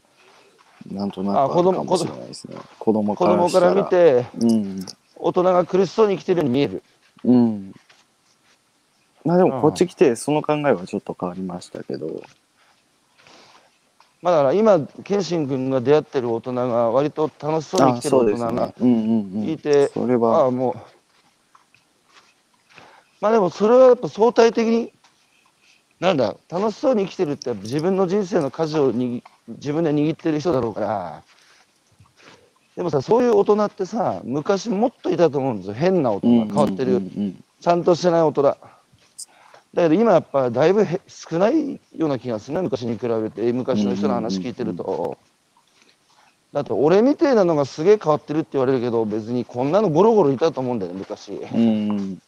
なんとなくああ子供るかもしれないですね。子供子供。からら。見てうん。大人が苦しそうに生きてるように見える。うん。まあでうん。もこっち来てその考えはちょっと変わりましたけど。まあだから今謙信君が出会ってる大人が割と楽しそうに生あきてる大人がね。うんうんうん。いてあそれはあもうまあでもそれはやっぱ相対的になんだ楽しそうに生きてるって自分の人生の舵を握自分で握ってる人だろうから。でもさそういう大人ってさ昔もっといたと思うんですよ。変な大人変わってる、ちゃんとしてない大人。だけど今やっぱだいぶへ少ないような気がするね昔に比べて。昔の人の話聞いてると。だって俺みてえなのがすげえ変わってるって言われるけど別にこんなのゴロゴロいたと思うんだよね昔。うんうん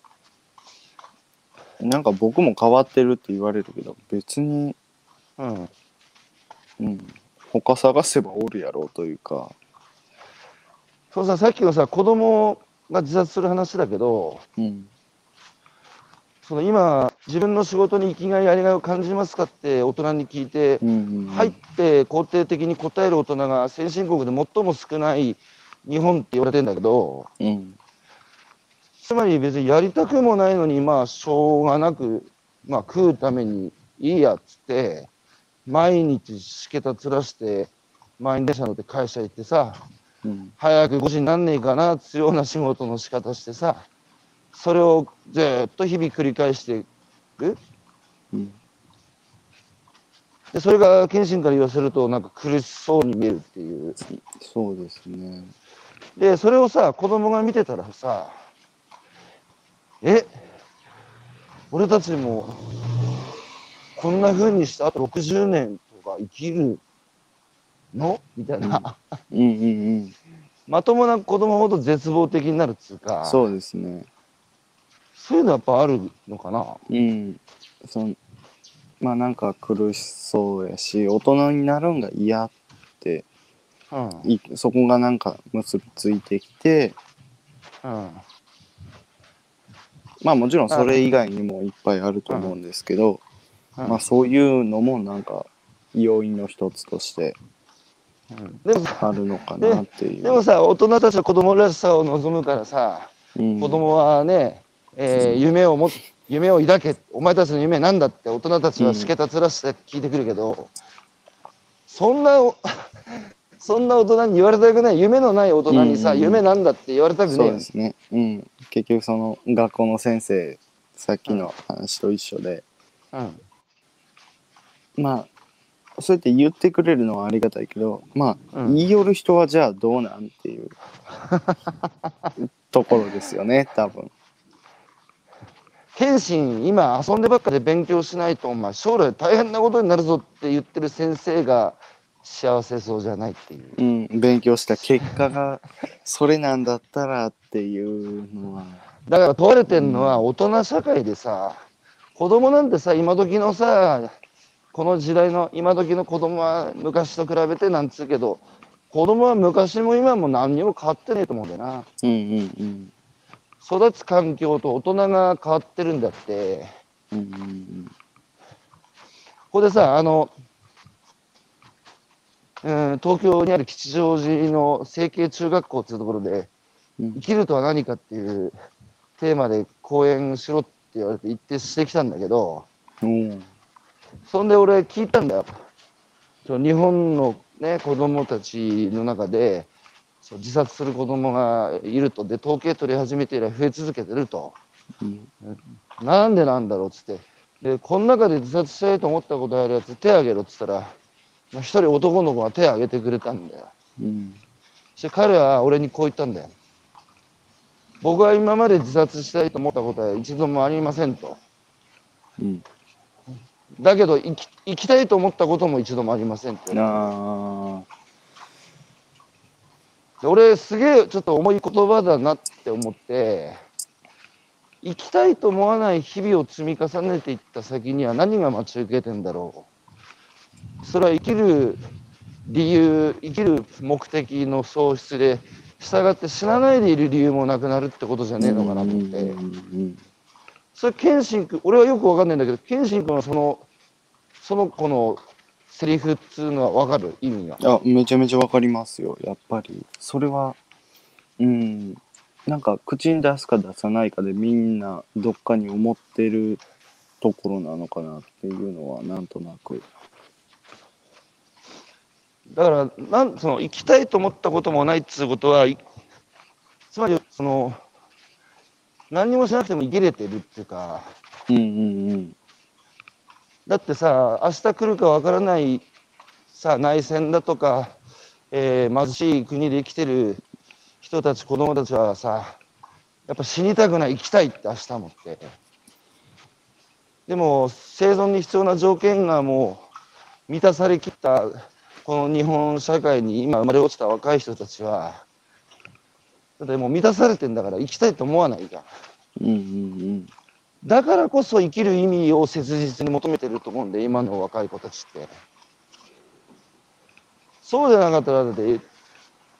なんか僕も変わってるって言われるけど別に、うん。うん、他探せばおるやろうというか。そうささっきのさ子供が自殺する話だけどうん。その今自分の仕事に生きがいやりがいを感じますかって大人に聞いてうんうんうん。入って肯定的に答える大人が先進国で最も少ない日本って言われてんだけどうんつまり別にやりたくもないのにまあしょうがなくまあ食うためにいいやっつって毎日しけたつらして満員電車乗って会社行ってさうん。早く5時になんねえかなっつうような仕事の仕方してさそれをずーっと日々繰り返していく。うん。でそれが謙信から言わせるとなんか苦しそうに見えるっていう。そうですね。でそれをさ子供が見てたらさえ？俺たちもこんな風にしてあと60年とか生きるの？みたいな、うん。うんうんまともな子供ほど絶望的になるっつうか。そうですね。そういうのやっぱあるのかな？うん。そのまあなんか苦しそうやし大人になるんが嫌って。うん。いそこがなんか結びついてきて。うんまあもちろんそれ以外にもいっぱいあると思うんですけど、うん。まあそういうのもなんか要因の一つとしてうん。でもさあるのかなっていう。で もさ大人たちは子供らしさを望むからさうん。子供はね、えー夢をも夢を抱けお前たちの夢なんだって大人たちはしけたつらして聞いてくるけど、そんなお そんな大人に言われたくない夢のない大人にさ、うんうんうん。夢なんだって言われたくねえよ。そうですね。うん。結局その学校の先生、さっきの話と一緒で、うん。まあ、そうやって言ってくれるのはありがたいけど、まあ、うん。言い寄る人はじゃあどうなんっていう。ところですよね、多分。謙信今遊んでばっかで勉強しないとお前将来大変なことになるぞって言ってる先生が幸せそうじゃないっていう。うん、勉強した結果がそれなんだったらっていうのは、だから問われてるのは大人社会でさ子供なんてさ今時のさこの時代の今時の子供は昔と比べてなんつうけど子供は昔も今も何にも変わってねえと思うんだよな。うんうん。育つ環境と大人が変わってるんだって。うん。うんうん。ここでさあの、うん、東京にある吉祥寺の成形中学校っていうところでうん。生きるとは何かっていうテーマで講演しろって言われて行ってしてきたんだけどうん。そんで俺聞いたんだよ。そう日本のね子供たちの中でそう自殺する子供がいると。で統計取り始めて以来増え続けてると。うん。なんでなんだろうっつって。でこの中で自殺したいと思ったことあるやつ手挙げろっつったらまあ一人男の子が手挙げてくれたんだよ。うんそして彼は俺にこう言ったんだよ。僕は今まで自殺したいと思ったことは一度もありませんと。うん。だけど生き生きたいと思ったことも一度もありませんって。あで俺すげえちょっと重い言葉だなって思って生きたいと思わない日々を積み重ねていった先には何が待ち受けてんだろうそれは生きる理由生きる目的の喪失で従って死なないでいる理由もなくなるってことじゃねえのかなと思って。うんそれ謙信君俺はよくわかんないんだけど謙信君はそのその子のセリフっつうのはわかる？意味があめちゃめちゃわかりますよ。やっぱり。それはうん。なんか口に出すか出さないかでみんなどっかに思ってるところなのかなっていうのはなんとなくだからなんその生きたいと思ったこともないっつうことはいつまりその何にもしなくても生きれてるっていうかうんうんうん。だってさ明日来るかわからないさ内戦だとか、えー貧しい国で生きてる人たち子供たちはさやっぱ死にたくない生きたいって明日もって。でも生存に必要な条件がもう満たされきったこの日本社会に今生まれ落ちた若い人たちはだってもう満たされてんだから生きたいと思わないじゃん。うんうんだからこそ生きる意味を切実に求めてると思うんで、今の若い子たちって。そうじゃなかったら、だって、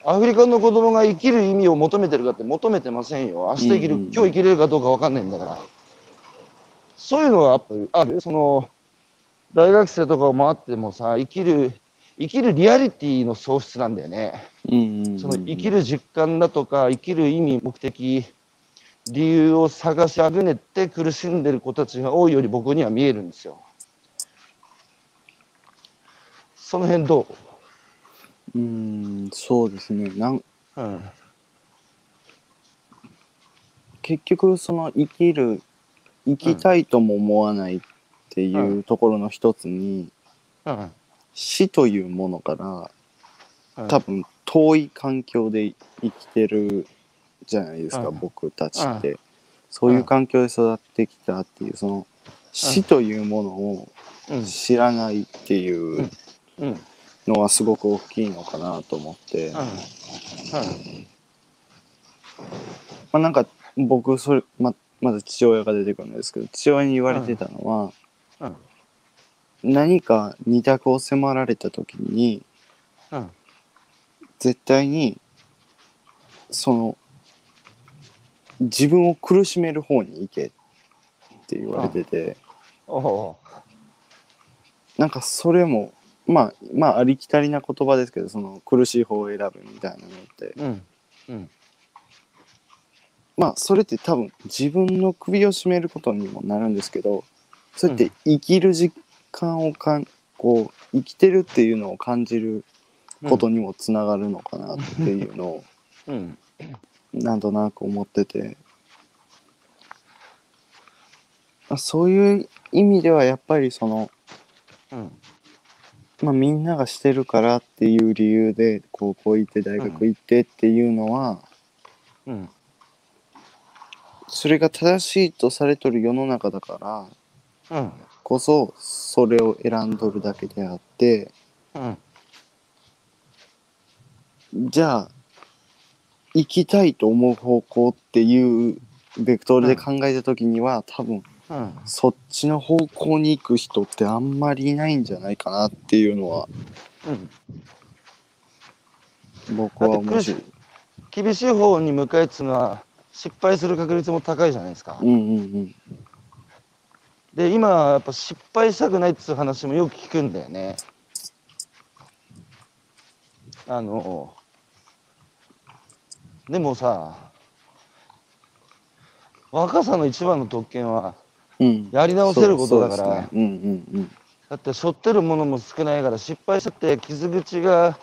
アフリカの子供が生きる意味を求めてるかって求めてませんよ。明日生きる、うんうんうん今日生きれるかどうかわかんないんだから。そういうのはやっぱりある。その、大学生とかを回ってもさ、生きる、生きるリアリティの喪失なんだよね。うんうんうん。その生きる実感だとか、生きる意味、目的、理由を探しあぐねって苦しんでる子たちが多いより僕には見えるんですよ。その辺どう？ーんそうですね。なんう、うん、結局その生きる生きたいとも思わないっていうところの一つに、うん、死というものからうん多分遠い環境で生きてるじゃないですか、うん僕たちって、そういう環境で育ってきたっていうその死というものをうん、知らないっていうのはすごく大きいのかなと思って、まあ、なんか僕それままず父親が出てくるんですけど父親に言われてたのは、うん、何か二択を迫られた時にうん、絶対にその自分を苦しめる方に行けって言われてて。おおなんかそれもまあまあありきたりな言葉ですけどその苦しい方を選ぶみたいなのって。う、うん、うん、まあそれって多分自分の首を絞めることにもなるんですけどそうやって生きる実感をかんこう生きてるっていうのを感じることにもつながるのかなっていうのをうん、なんとなく思ってて、まあ、そういう意味ではやっぱりその、うん、まあ、みんながしてるからっていう理由で高校行って大学行ってっていうのは、うん、それが正しいとされとる世の中だからうん、こそそれを選んどるだけであってうん、じゃあ行きたいと思う方向っていうベクトルで考えた時には多分うん、そっちの方向に行く人ってあんまりいないんじゃないかなっていうのはうん。僕は面白い。厳しい方に向かいっつうのは失敗する確率も高いじゃないですか。うんうんで今やっぱ失敗したくないっつう話もよく聞くんだよね。あのでもさ若さの一番の特権は。やり直せることだからだって背負ってるものも少ないから失敗したって傷口が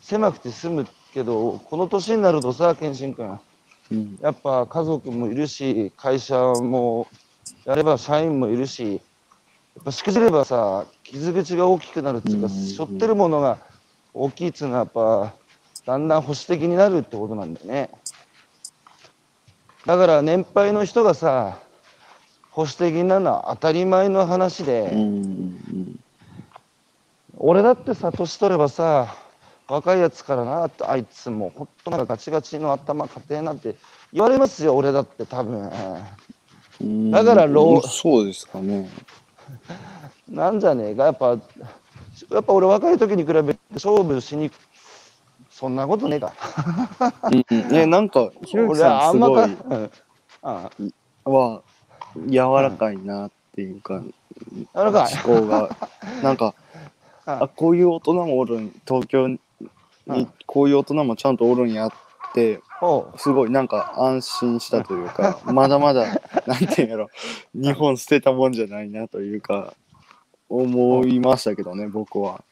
狭くて済むけどこの年になるとさ健信君うん。うん。やっぱ家族もいるし会社もやれば社員もいるしやっぱしくじればさ傷口が大きくなるっていうか背負ってるものが大きいっていうのはやっぱだんだん保守的になるってことなんだよね。だから年配の人がさ保守的になるのは当たり前の話で、俺だってさ年取ればさ若いやつからなあいつもうほんとなんかガチガチの頭家庭なんて言われますよ俺だって多分。うんだからローそうですかね。なんじゃねえか、やっぱ、やっぱ俺若い時に比べて勝負しに、そんなことねえか。うん、ね なんかひろゆき俺さんすはあんまか、ごは柔らかいなっていうか、あ、柔らかい。思考が なんかああこういう大人もおるん東京にうんこういう大人もちゃんとおるんやってすごいなんか安心したというか まだまだなんていうんやろ日本捨てたもんじゃないなというか思いましたけどね僕は。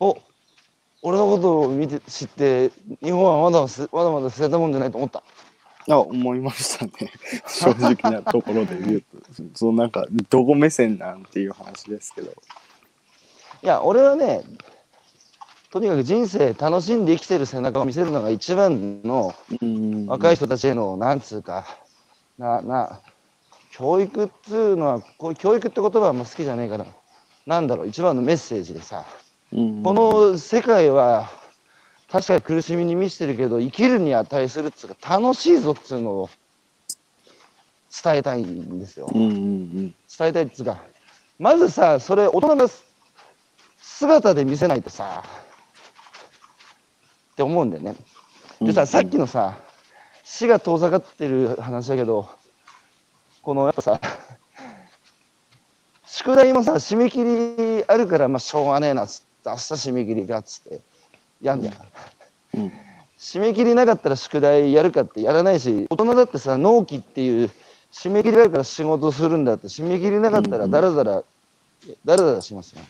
お俺のことを見て知って、日本はまだすまだまだ捨てたもんじゃないと思った？あ思いましたね 正直なところで言うとそうなんかどこ目線なんていう話ですけど。いや、俺はね、とにかく人生楽しんで生きてる背中を見せるのが一番のうん。若い人たちへの、なんつうか、な、な、教育っつうのは、こう教育って言葉はあんま好きじゃねえから、なんだろう、一番のメッセージでさ、うん。この世界は、確かに苦しみに満ちてるけど、生きるに値するっつうか、楽しいぞっつうのを伝えたいんですよ。うんうん伝えたいっつうか、まずさ、それ、大人の姿で見せないとさ、って思うんだよね。うんでさ、さっきのさ、死が遠ざかってる話だけど、このやっぱさ、宿題もさ、締め切りあるから、まあ、しょうがねえなっつって、明日締め切りがっつって、やんじゃん。うん締め切りなかったら宿題やるかってやらないし、大人だってさ、納期っていう、締め切りがあるから仕事するんだって、締め切りなかったらだらだら、だらだらしますよ。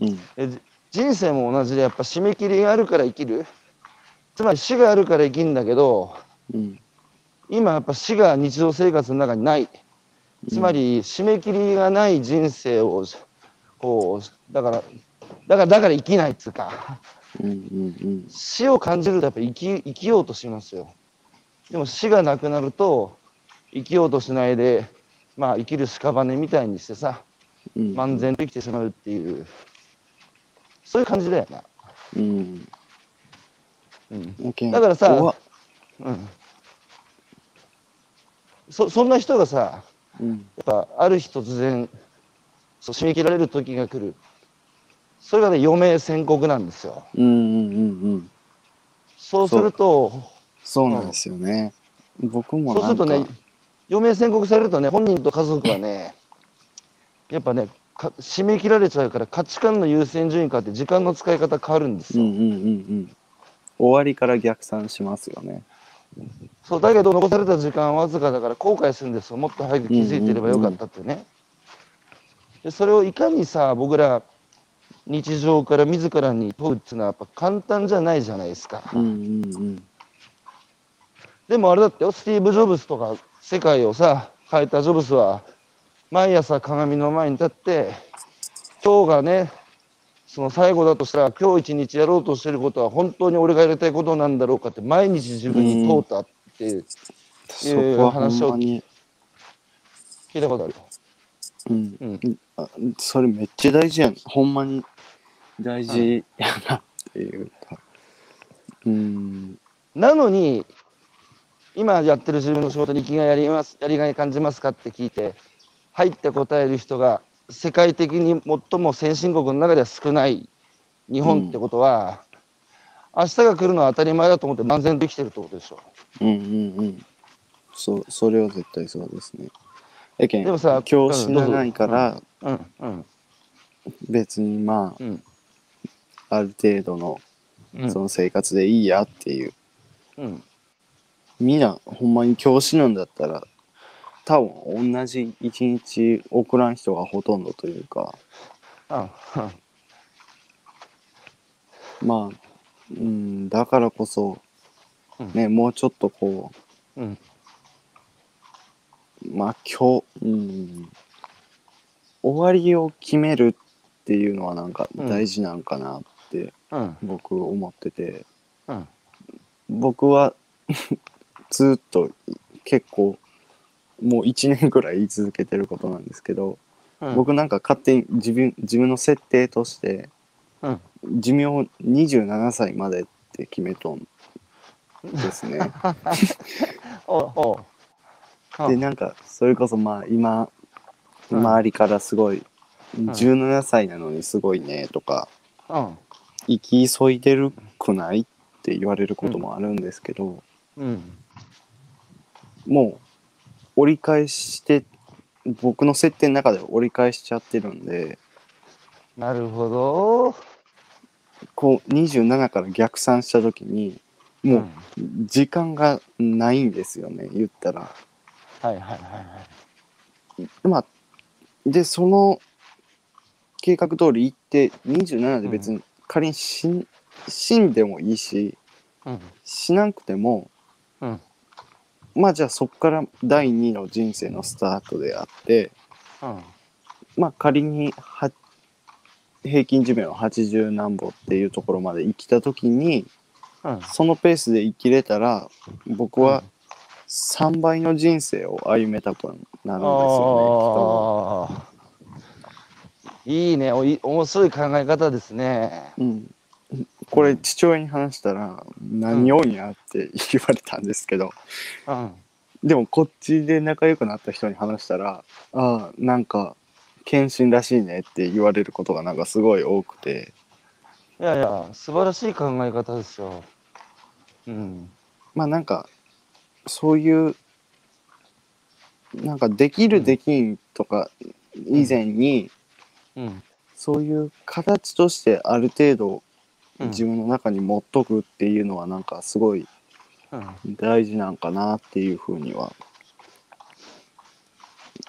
うん人生も同じでやっぱ締め切りがあるから生きるつまり死があるから生きるんだけどうん。今やっぱ死が日常生活の中にない。つまり締め切りがない人生をこうだからだからだから生きないっつうか。うんうん。死を感じるとやっぱ生き生きようとしますよ。でも死がなくなると生きようとしないでまあ生きる屍みたいにしてさうん。漫然と生きてしまうっていう。そういう感じだよな、うんうん、だからさうん、そそんな人がさうん。やっぱある日突然そう締め切られる時が来る。それがね余命宣告なんですよ。うんうんうんうん。そうするとそうなんですよね。僕もそうするとね余命宣告されるとね本人と家族はねやっぱねか締め切られちゃうから価値観の優先順位変わって時間の使い方変わるんですよ、うんうんうんうん終わりから逆算しますよね。そうだけど残された時間はわずかだから後悔するんですよ。もっと早く気づいてればよかったってね、でそれをいかにさ僕ら日常から自らに問うっていうのはやっぱ簡単じゃないじゃないですか、うんうんうん。でもあれだってよスティーブ・ジョブズとか世界をさ変えたジョブズは毎朝鏡の前に立って今日がねその最後だとしたら今日一日やろうとしてることは本当に俺がやりたいことなんだろうかって毎日自分に問うたっていうそこはほんまに聞いたことある。よ。うん。うん。あそれめっちゃ大事やん。ほんまに大事やなっていうか。うん。なのに今やってる自分の仕事に生きがいやりますやりがい感じますかって聞いて入って答える人が世界的に最も先進国の中では少ない日本ってことは、明日が来るのは当たり前だと思って漫然と生きてるってことでしょ。うんうんうん。そうそれは絶対そうですね。やけんでもさ今日死なないからうんうん。別にまうん。あある程度のうん。その生活でいいやっていう。うん。みんなほんまに今日死ぬんだったら多分同じ一日送らん人がほとんどというか。あまあうんだからこそうん。ねもうちょっとこうん。うまあ今日うん。終わりを決めるっていうのはなんか大事なんかなってうん。僕思ってて、うん。僕は ずっと結構もう1年ぐらい言い続けてることなんですけど、うん僕なんか勝手に自分自分の設定としてうん寿命27歳までって決めとんですね。お おうでなんかそれこそまあ今うん周りからすごいん17歳なのにすごいねとかうん。生き急いでるくないって言われることもあるんですけど、うん。もう折り返して僕の設定の中では折り返しちゃってるんでなるほど。こう27から逆算した時にもう時間がないんですよね言ったら。はいはいはいはい。まあでその計画通り行って27で別に仮に死ん死んでもいいしうん。死ななくてもうん。まあじゃあそこから第2の人生のスタートであってうん。まあ仮には平均寿命は80何歩っていうところまで生きた時にうん。そのペースで生きれたら僕は3倍の人生を歩めたくなるんですよね。ああ。いいね。おい面白い考え方ですね。うん、これ父親に話したら何をんやって言われたんですけど、うん。でもこっちで仲良くなった人に話したら「ああなんか献身らしいね」って言われることがなんかすごい多くていやいや、素晴らしい考え方ですよ。うん。まあなんかそういうなんかできるできんとか以前に、うん。そういう形としてある程度うん自分の中に持っとくっていうのはなんかすごいうん。大事なんかなっていうふうには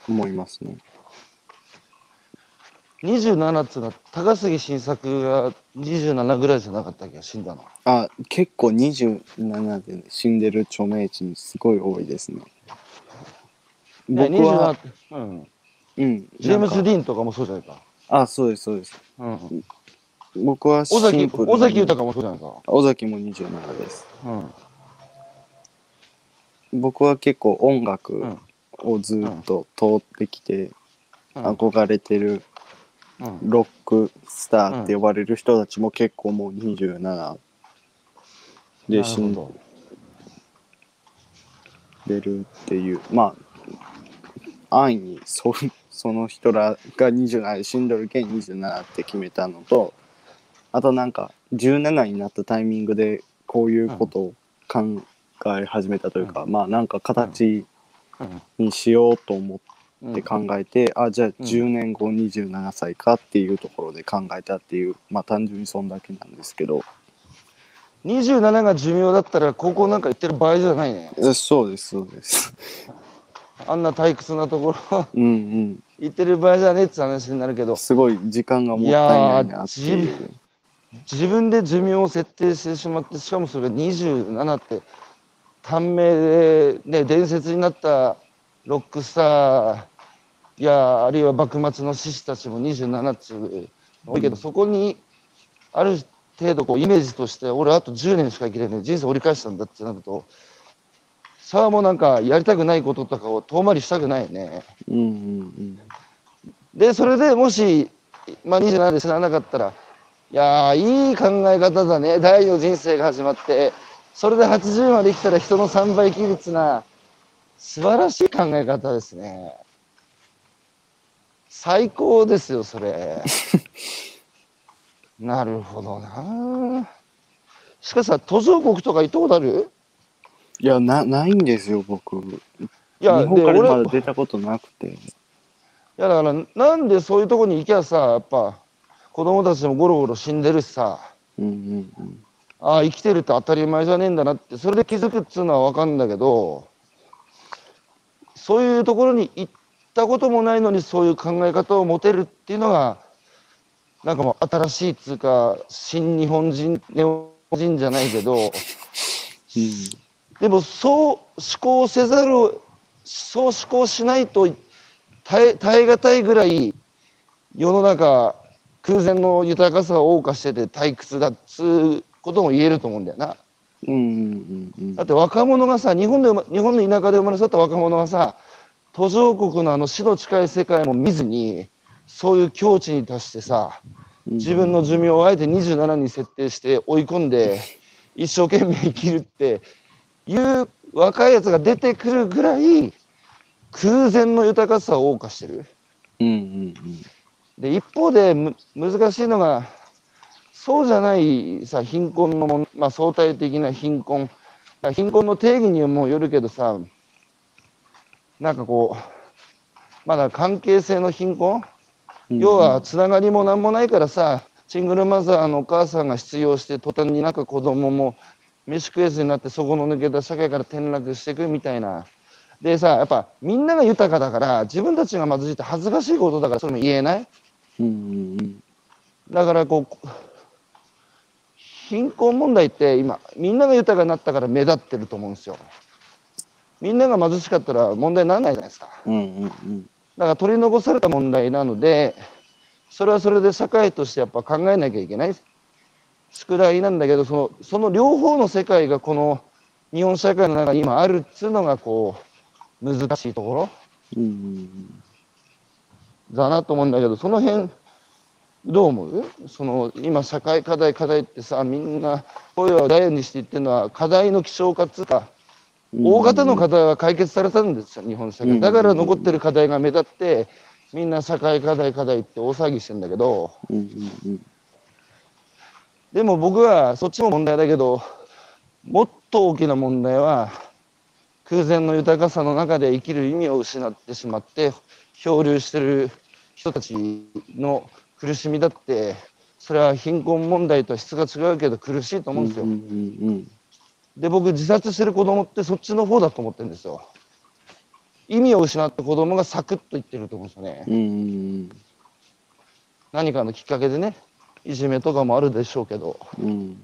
思いますね。27っていうのは高杉晋作が27ぐらいじゃなかったっけ死んだの。あ結構27で死んでる著名人すごい多いですね。僕ねは、27うん。うん、ジェームズ・ディーンとかもそうじゃないか。あそうですそうです。うん。僕はシ尾崎尾崎豊もそうじゃないか。尾崎も27です。うん。僕は結構音楽うん。をずっと通ってきて、うん。憧れてるうん。ロックスターって呼ばれる人たちも結構もう27で死んでるっていうまあ安易にそ その人らが27で死んどるけん27って決めたのとあとなんか17になったタイミングでこういうことを考え始めたというか、まあなんか形にしようと思うんって考えて、あじゃあ10年後27歳かっていうところで考えたっていうまあ単純にそんだけなんですけど。27が寿命だったら高校なんか行ってる場合じゃないね。えそうですそうです。あんな退屈なところ。うんうん。行ってる場合じゃねえって話になるけど、すごい時間がもったいないなっていう自分で寿命を設定してしまって、しかもそれが27って、短命で、ね、伝説になったロックスターや、あるいは幕末の志士たちも27っつうの多いけど、そこにある程度こうイメージとして、俺あと10年しか生きれない、人生折り返したんだってなると、さあもうなんかやりたくないこととかを遠回りしたくないよね。うんうんで、それでもし、まあ、27で死ななかったら、いやー、いい考え方だね。第二の人生が始まって、それで80まで生きたら人の3倍生きるっつうな、素晴らしい考え方ですね。最高ですよ、それ。なるほどな。しかしさ、途上国とか行ったことある？いやなないんですよ僕日いや、で、本からま俺、だ出たことなくていやだからなんでそういうとこに行きゃさやっぱ子供たちもゴロゴロ死んでるしさ。うんうんうん。ああ生きてるって当たり前じゃねえんだなって。それで気づくっつうのは分かるんだけどそういうところに行ったこともないのにそういう考え方を持てるっていうのがなんかもう新しいっつうか新日本人ネオ人じゃないけどでもそう思考せざるをそう思考しないと耐え耐え難いぐらい世の中空前の豊かさを謳歌してて退屈だっつうことも言えると思うんだよな。うんうんうんうんだって若者がさ日本で日本の田舎で生まれ育った若者がさ途上国のあの死の近い世界も見ずにそういう境地に達してさ自分の寿命をあえて27に設定して追い込んで一生懸命生きるっていう若いやつが出てくるぐらい空前の豊かさを謳歌してる。うんうんで、一方でむ難しいのが、そうじゃないさ、貧困のまあ、相対的な貧困。貧困の定義にもよるけどさ、なんかこう、まだ関係性の貧困、うん。要は、つながりもなんもないからさ、シングルマザーのお母さんが失業して、途端になんか子供も飯食えずになって、そこの抜けた社会から転落していくみたいな。でさ、やっぱみんなが豊かだから、自分たちが貧しいって恥ずかしいことだから、それも言えない？だからこう、貧困問題って今、みんなが豊かになったから目立ってると思うんですよ。みんなが貧しかったら問題にならないじゃないですか。だから取り残された問題なので、それはそれで社会としてやっぱ考えなきゃいけない宿題なんだけど、そのその両方の世界がこの日本社会の中に今あるっつうのがこう難しいところうんうんだなと思うんだけど、その辺どう思う？その今社会課題課題ってさ、みんな声を大にして言ってるのは課題の希少化っつうか、うん。大型の課題は解決されたんですよ、日本社会。うんだから残ってる課題が目立って、みんな社会課題課題って大騒ぎしてんだけど。でも僕はそっちも問題だけど、もっと大きな問題は、空前の豊かさの中で生きる意味を失ってしまって、漂流してる人たちの苦しみだって、それは貧困問題とは質が違うけど苦しいと思うんですよ。うんうんで、僕自殺してる子供ってそっちの方だと思ってるんですよ。意味を失った子供がサクッといってると思うんですよね。うん。うんうん何かのきっかけでね、いじめとかもあるでしょうけど。うん。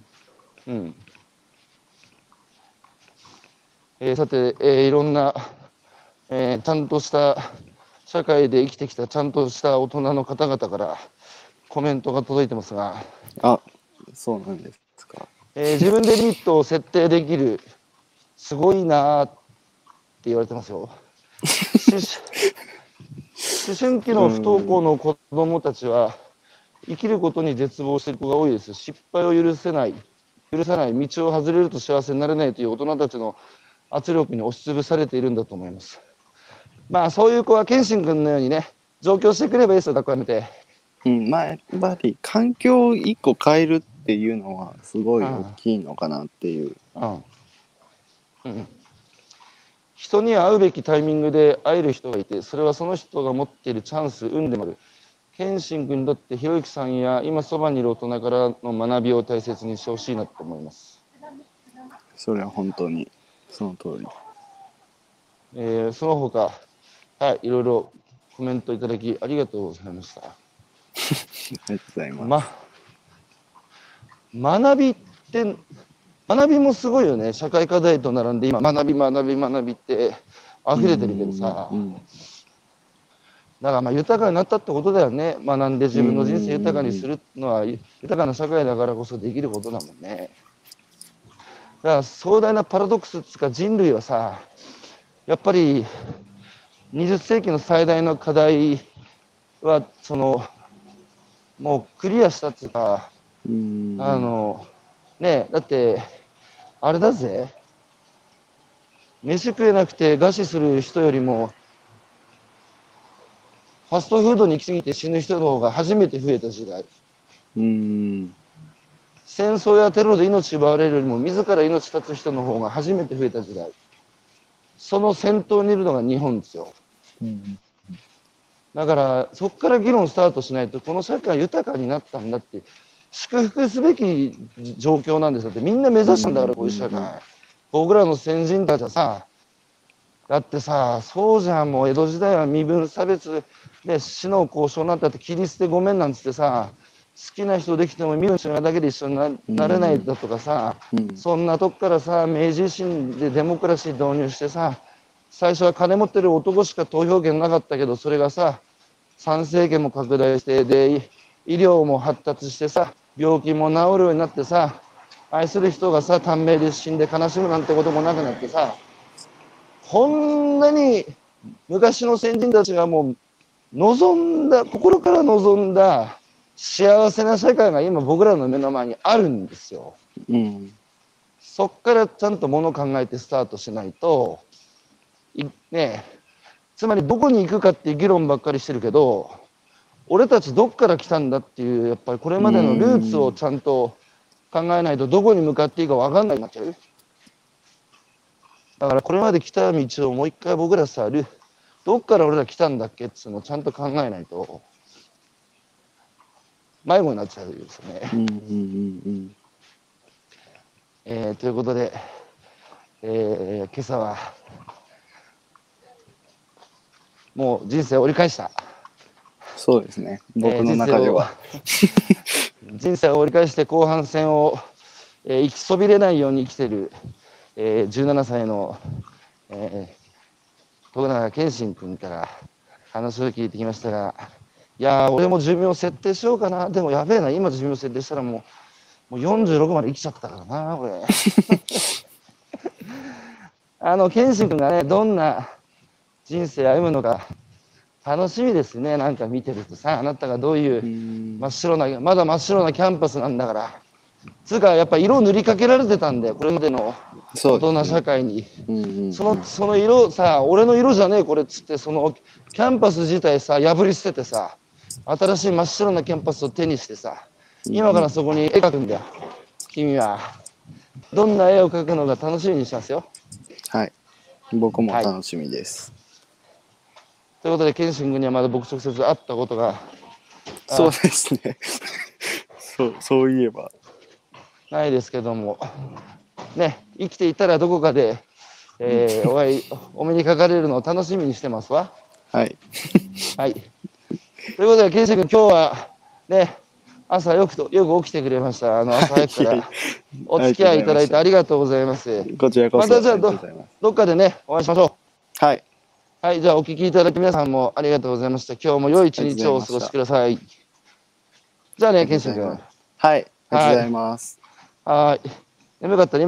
うん。えーさて、えーいろんな、えーちゃんとした社会で生きてきたちゃんとした大人の方々からコメントが届いてますが、あ、そうなんですか。えー自分でリミットを設定できる、すごいなーって言われてますよ。思 思春期の不登校の子供たちは、生きることに絶望している子が多いです。失敗を許せない、許さない、道を外れると幸せになれないという大人たちの圧力に押しつぶされているんだと思います。まあ、そういう子は謙信君のようにね、上京してくればいいですよ、学校やめて。うん、まあやっぱり環境を一個変えるっていうのはすごい大きいのかなっていう。うんうん、人に会うべきタイミングで会える人がいてそれはその人が持っているチャンス運でもある謙信君にとってひろゆきさんや今そばにいる大人からの学びを大切にしてほしいなと思います、それは本当にその通り。えーその他はいいろいろコメントいただきありがとうございましたありがとうございます。ま学びって学びもすごいよね社会課題と並んで今学び学び学びって溢れてるけどさ、うんだからまあ豊かになったってことだよね。学んで自分の人生豊かにするのは豊かな社会だからこそできることだもんね。だから壮大なパラドックスっつうか人類はさ、やっぱり20世紀の最大の課題はそのもうクリアしたっつうか、うん。あのねえだってあれだぜ。飯食えなくて餓死する人よりもファストフードに行き過ぎて死ぬ人の方が初めて増えた時代。うん。戦争やテロで命奪われるよりも自ら命絶つ人の方が初めて増えた時代。その先頭にいるのが日本ですようんだからそこから議論スタートしないとこの社会豊かになったんだって祝福すべき状況なんですよってみんな目指したんだからこういう社会。僕らの先人たちはさだってさそうじゃんもう江戸時代は身分差別で死の交渉なんてあって切り捨てごめんなんつってさ好きな人できても身分違うだけで一緒にななれないだとかさ、うん。そんなとこからさ明治維新でデモクラシー導入してさ最初は金持ってる男しか投票権なかったけどそれがさ参政権も拡大してでい医療も発達してさ病気も治るようになってさ愛する人がさ短命で死んで悲しむなんてこともなくなってさこんなに昔の先人たちがもう望んだ心から望んだ幸せな社会が今僕らの目の前にあるんですよ。うんそっからちゃんともの考えてスタートしないと、いねえ、つまりどこに行くかっていう議論ばっかりしてるけど、俺たちどっから来たんだっていう、やっぱりこれまでのルーツをちゃんと考えないとどこに向かっていいか分かんないになっちゃう。だからこれまで来た道をもう一回僕らさ、ルどっから俺ら来たんだっけっていうのをちゃんと考えないと、迷子になっちゃうですね。うんうんうん。えーということで、えー今朝は、もう人生を折り返した。そうですね。僕の中では。えー人生を折り返して後半戦を、えー生きそびれないように生きてる、えー17歳の、えー、徳永健信君から話を聞いてきましたが、いやー、俺も寿命設定しようかな。でもやべえな、今寿命設定したらもう、もう46まで生きちゃったからな、これ。あの、健信君がね、どんな人生歩むのか、楽しみですね。なんか見てるとさ、あなたがどういううん真っ白な、まだ真っ白なキャンパスなんだから。つうか、やっぱ色を塗りかけられてたんだよ、これまでの大人社会に。うんうんその、その色さ、俺の色じゃねえ、これっつって、その、キャンバス自体さ、破り捨ててさ、新しい真っ白なキャンバスを手にしてさ、今からそこに絵描くんだよ、君は。どんな絵を描くのか楽しみにしてますよ。はい。僕も楽しみです。ということで、ケンシン君にはまだ僕直接会ったことがあそうですね。そう、そういえば。ないですけども、ね、生きていたらどこかで、えーお会い、お目にかかれるのを楽しみにしてますわ。はい。はい。ということで、ケンシ君、今日はね、朝よくとよく起きてくれました。あの朝早くからお付き合いいただいてありがとうございます。こちらこそ。またじゃあありがとうございますどっかでね、お会いしましょはい。う。はい、じゃあお聞きいただき皆さんもありがとうございました。今日も良い一日をお過ごしください。じゃあね、ケンシ君。はい。ありがとうございます。はい。眠かったら今